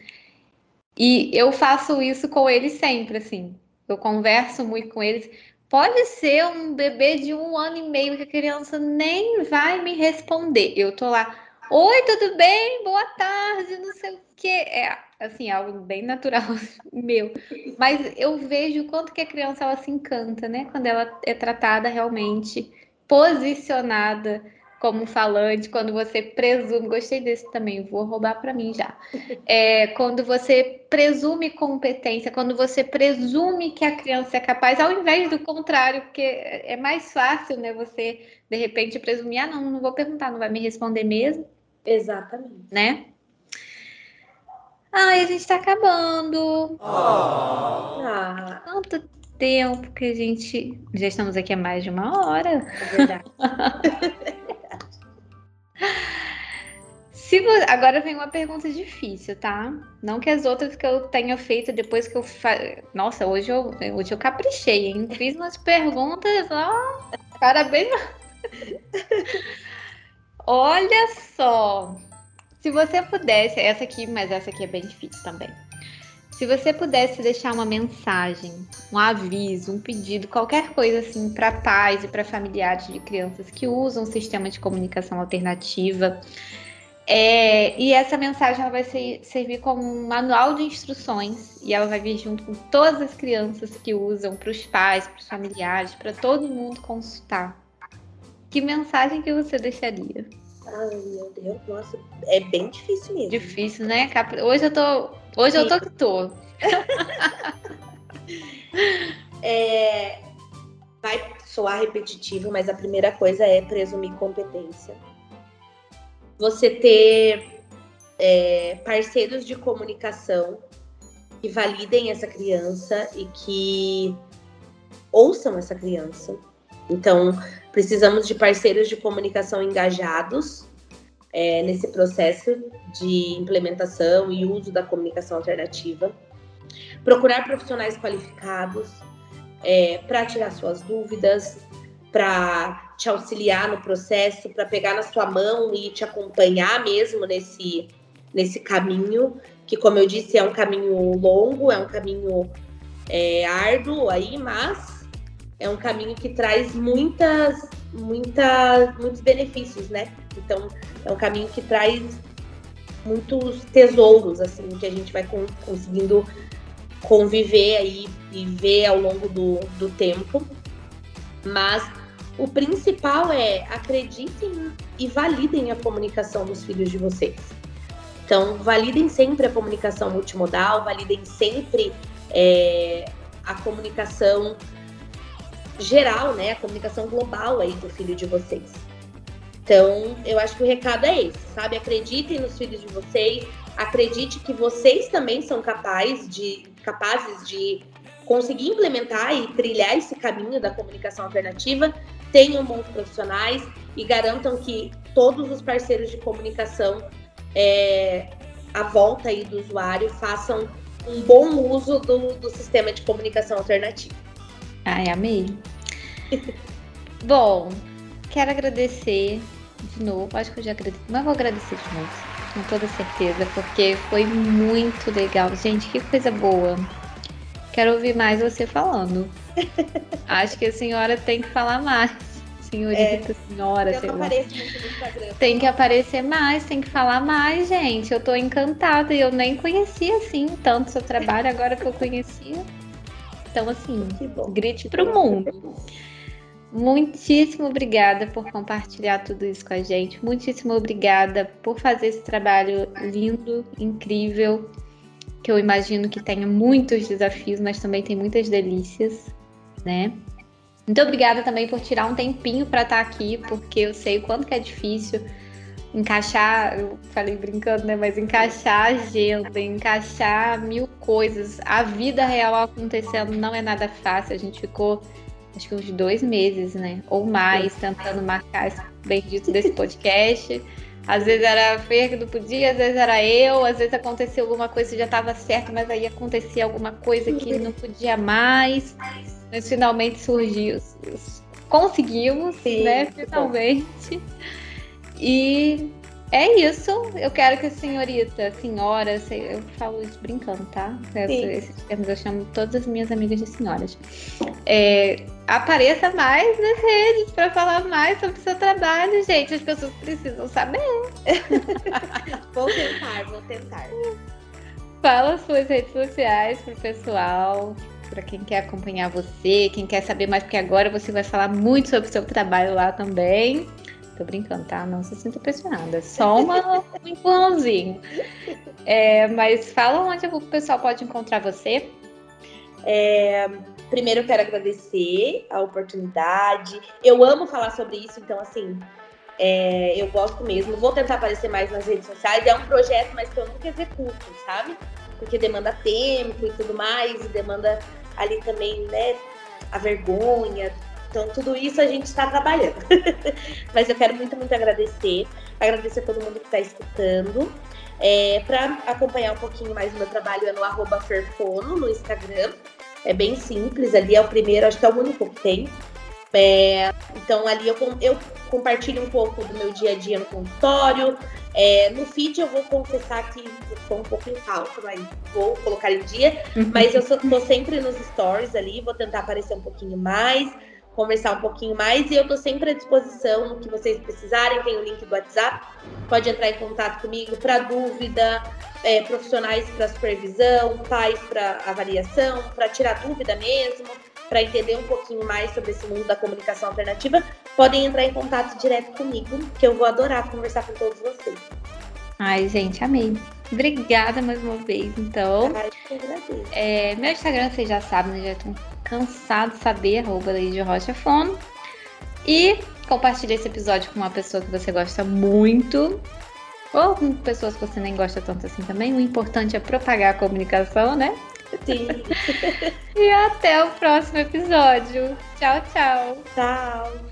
e eu faço isso com eles sempre, assim. Eu converso muito com eles. Pode ser um bebê de um ano e meio que a criança nem vai me responder. Eu tô lá, oi, tudo bem? Boa tarde, não sei o quê. É, assim, algo bem natural meu. Mas eu vejo o quanto que a criança ela se encanta, né? Quando ela é tratada realmente, posicionada como falante, quando você presume, gostei desse também, vou roubar para mim já. É, quando você presume competência, quando você presume que a criança é capaz, ao invés do contrário, porque é mais fácil, né? Você de repente presumir, ah, não, não vou perguntar, não vai me responder mesmo. Exatamente. Né? Ai, a gente tá acabando. Oh. Ah. Quanto tempo que a gente. Já estamos aqui há mais de uma hora. É verdade. Se você... Agora vem uma pergunta difícil, tá? Não que as outras que eu tenha feito depois que eu fa... Nossa, hoje eu, hoje eu caprichei, hein? Fiz umas perguntas, ó. Parabéns. Olha só. Se você pudesse, essa aqui, mas essa aqui é bem difícil também. Se você pudesse deixar uma mensagem, um aviso, um pedido, qualquer coisa assim para pais e para familiares de crianças que usam o sistema de comunicação alternativa, é, e essa mensagem ela vai ser, servir como um manual de instruções e ela vai vir junto com todas as crianças que usam para os pais, para os familiares, para todo mundo consultar. Que mensagem que você deixaria? Ai, meu Deus, nossa, é bem difícil mesmo. Difícil, né? Hoje eu tô. Hoje eu tô que tô. é, vai soar repetitivo, mas a primeira coisa é presumir competência. Você ter é, parceiros de comunicação que validem essa criança e que ouçam essa criança. Então, Precisamos de parceiros de comunicação engajados é, nesse processo de implementação e uso da comunicação alternativa. Procurar profissionais qualificados é, para tirar suas dúvidas, para te auxiliar no processo, para pegar na sua mão e te acompanhar mesmo nesse, nesse caminho, que, como eu disse, é um caminho longo, é um caminho é, árduo aí, mas é um caminho que traz muitas, muitas, muitos benefícios, né? Então, é um caminho que traz muitos tesouros, assim, que a gente vai conseguindo conviver aí e ver ao longo do, do tempo. Mas o principal é acreditem e validem a comunicação dos filhos de vocês. Então, validem sempre a comunicação multimodal, validem sempre é, a comunicação geral, né? A comunicação global aí do filho de vocês. Então, eu acho que o recado é esse, sabe? Acreditem nos filhos de vocês, acredite que vocês também são capazes de, capazes de conseguir implementar e trilhar esse caminho da comunicação alternativa, tenham bons profissionais e garantam que todos os parceiros de comunicação é, à volta aí do usuário façam um bom uso do, do sistema de comunicação alternativa. Ai, amei. Bom, quero agradecer de novo. Acho que eu já agradeci, mas vou agradecer de novo, com toda certeza, porque foi muito legal. Gente, que coisa boa. Quero ouvir mais você falando. Acho que a senhora tem que falar mais. Senhorita, é, senhora, sei lá. Tem que aparecer mais, tem que falar mais, gente. Eu tô encantada e eu nem conhecia assim tanto seu trabalho agora que eu conhecia. Então, assim, grite para o mundo. Muitíssimo obrigada por compartilhar tudo isso com a gente. Muitíssimo obrigada por fazer esse trabalho lindo, incrível, que eu imagino que tenha muitos desafios, mas também tem muitas delícias, né? Muito obrigada também por tirar um tempinho para estar tá aqui, porque eu sei o quanto que é difícil encaixar, eu falei brincando, né? Mas encaixar agenda, encaixar mil coisas. A vida real acontecendo não é nada fácil. A gente ficou, acho que uns dois meses, né? Ou mais, tentando marcar esse bendito desse podcast. Às vezes era a Fer que não podia, às vezes era eu, às vezes acontecia alguma coisa que já estava certo, mas aí acontecia alguma coisa que não podia mais. Mas finalmente surgiu. Conseguimos, Sim, né? Finalmente. E é isso. Eu quero que a senhorita, senhora, eu falo isso brincando, tá? Esses termos eu chamo todas as minhas amigas de senhoras. É, apareça mais nas redes para falar mais sobre o seu trabalho, gente. As pessoas precisam saber. vou tentar, vou tentar. Fala suas redes sociais pro pessoal, para quem quer acompanhar você, quem quer saber mais, porque agora você vai falar muito sobre o seu trabalho lá também. Tô brincando, tá? Não se sinta pressionada. É só uma, um empurrãozinho. É, mas fala onde o pessoal pode encontrar você. É, primeiro eu quero agradecer a oportunidade. Eu amo falar sobre isso, então assim, é, eu gosto mesmo. Vou tentar aparecer mais nas redes sociais. É um projeto, mas que eu nunca executo, sabe? Porque demanda tempo e tudo mais, e demanda ali também, né, a vergonha. Então, tudo isso a gente está trabalhando. mas eu quero muito, muito agradecer. Agradecer a todo mundo que está escutando. É, Para acompanhar um pouquinho mais do meu trabalho é no arroba Ferfono no Instagram. É bem simples, ali é o primeiro, acho que é o único que tem. É, então ali eu, eu compartilho um pouco do meu dia a dia no consultório. É, no feed eu vou confessar que estou um pouco em falta, mas vou colocar em dia. Uhum. Mas eu estou sempre nos stories ali, vou tentar aparecer um pouquinho mais, conversar um pouquinho mais. E eu estou sempre à disposição no que vocês precisarem. Tem o link do WhatsApp, pode entrar em contato comigo para dúvida, é, profissionais para supervisão, pais para avaliação, para tirar dúvida mesmo para entender um pouquinho mais sobre esse mundo da comunicação alternativa, podem entrar em contato direto comigo, que eu vou adorar conversar com todos vocês. Ai, gente, amei. Obrigada mais uma vez, então. Ai, que agradeço. É, meu Instagram, vocês já sabem, né? Já estão cansados de saber, arroba Rocha Fono. E compartilhe esse episódio com uma pessoa que você gosta muito. Ou com pessoas que você nem gosta tanto assim também. O importante é propagar a comunicação, né? Sim. e até o próximo episódio. Tchau, tchau. Tchau.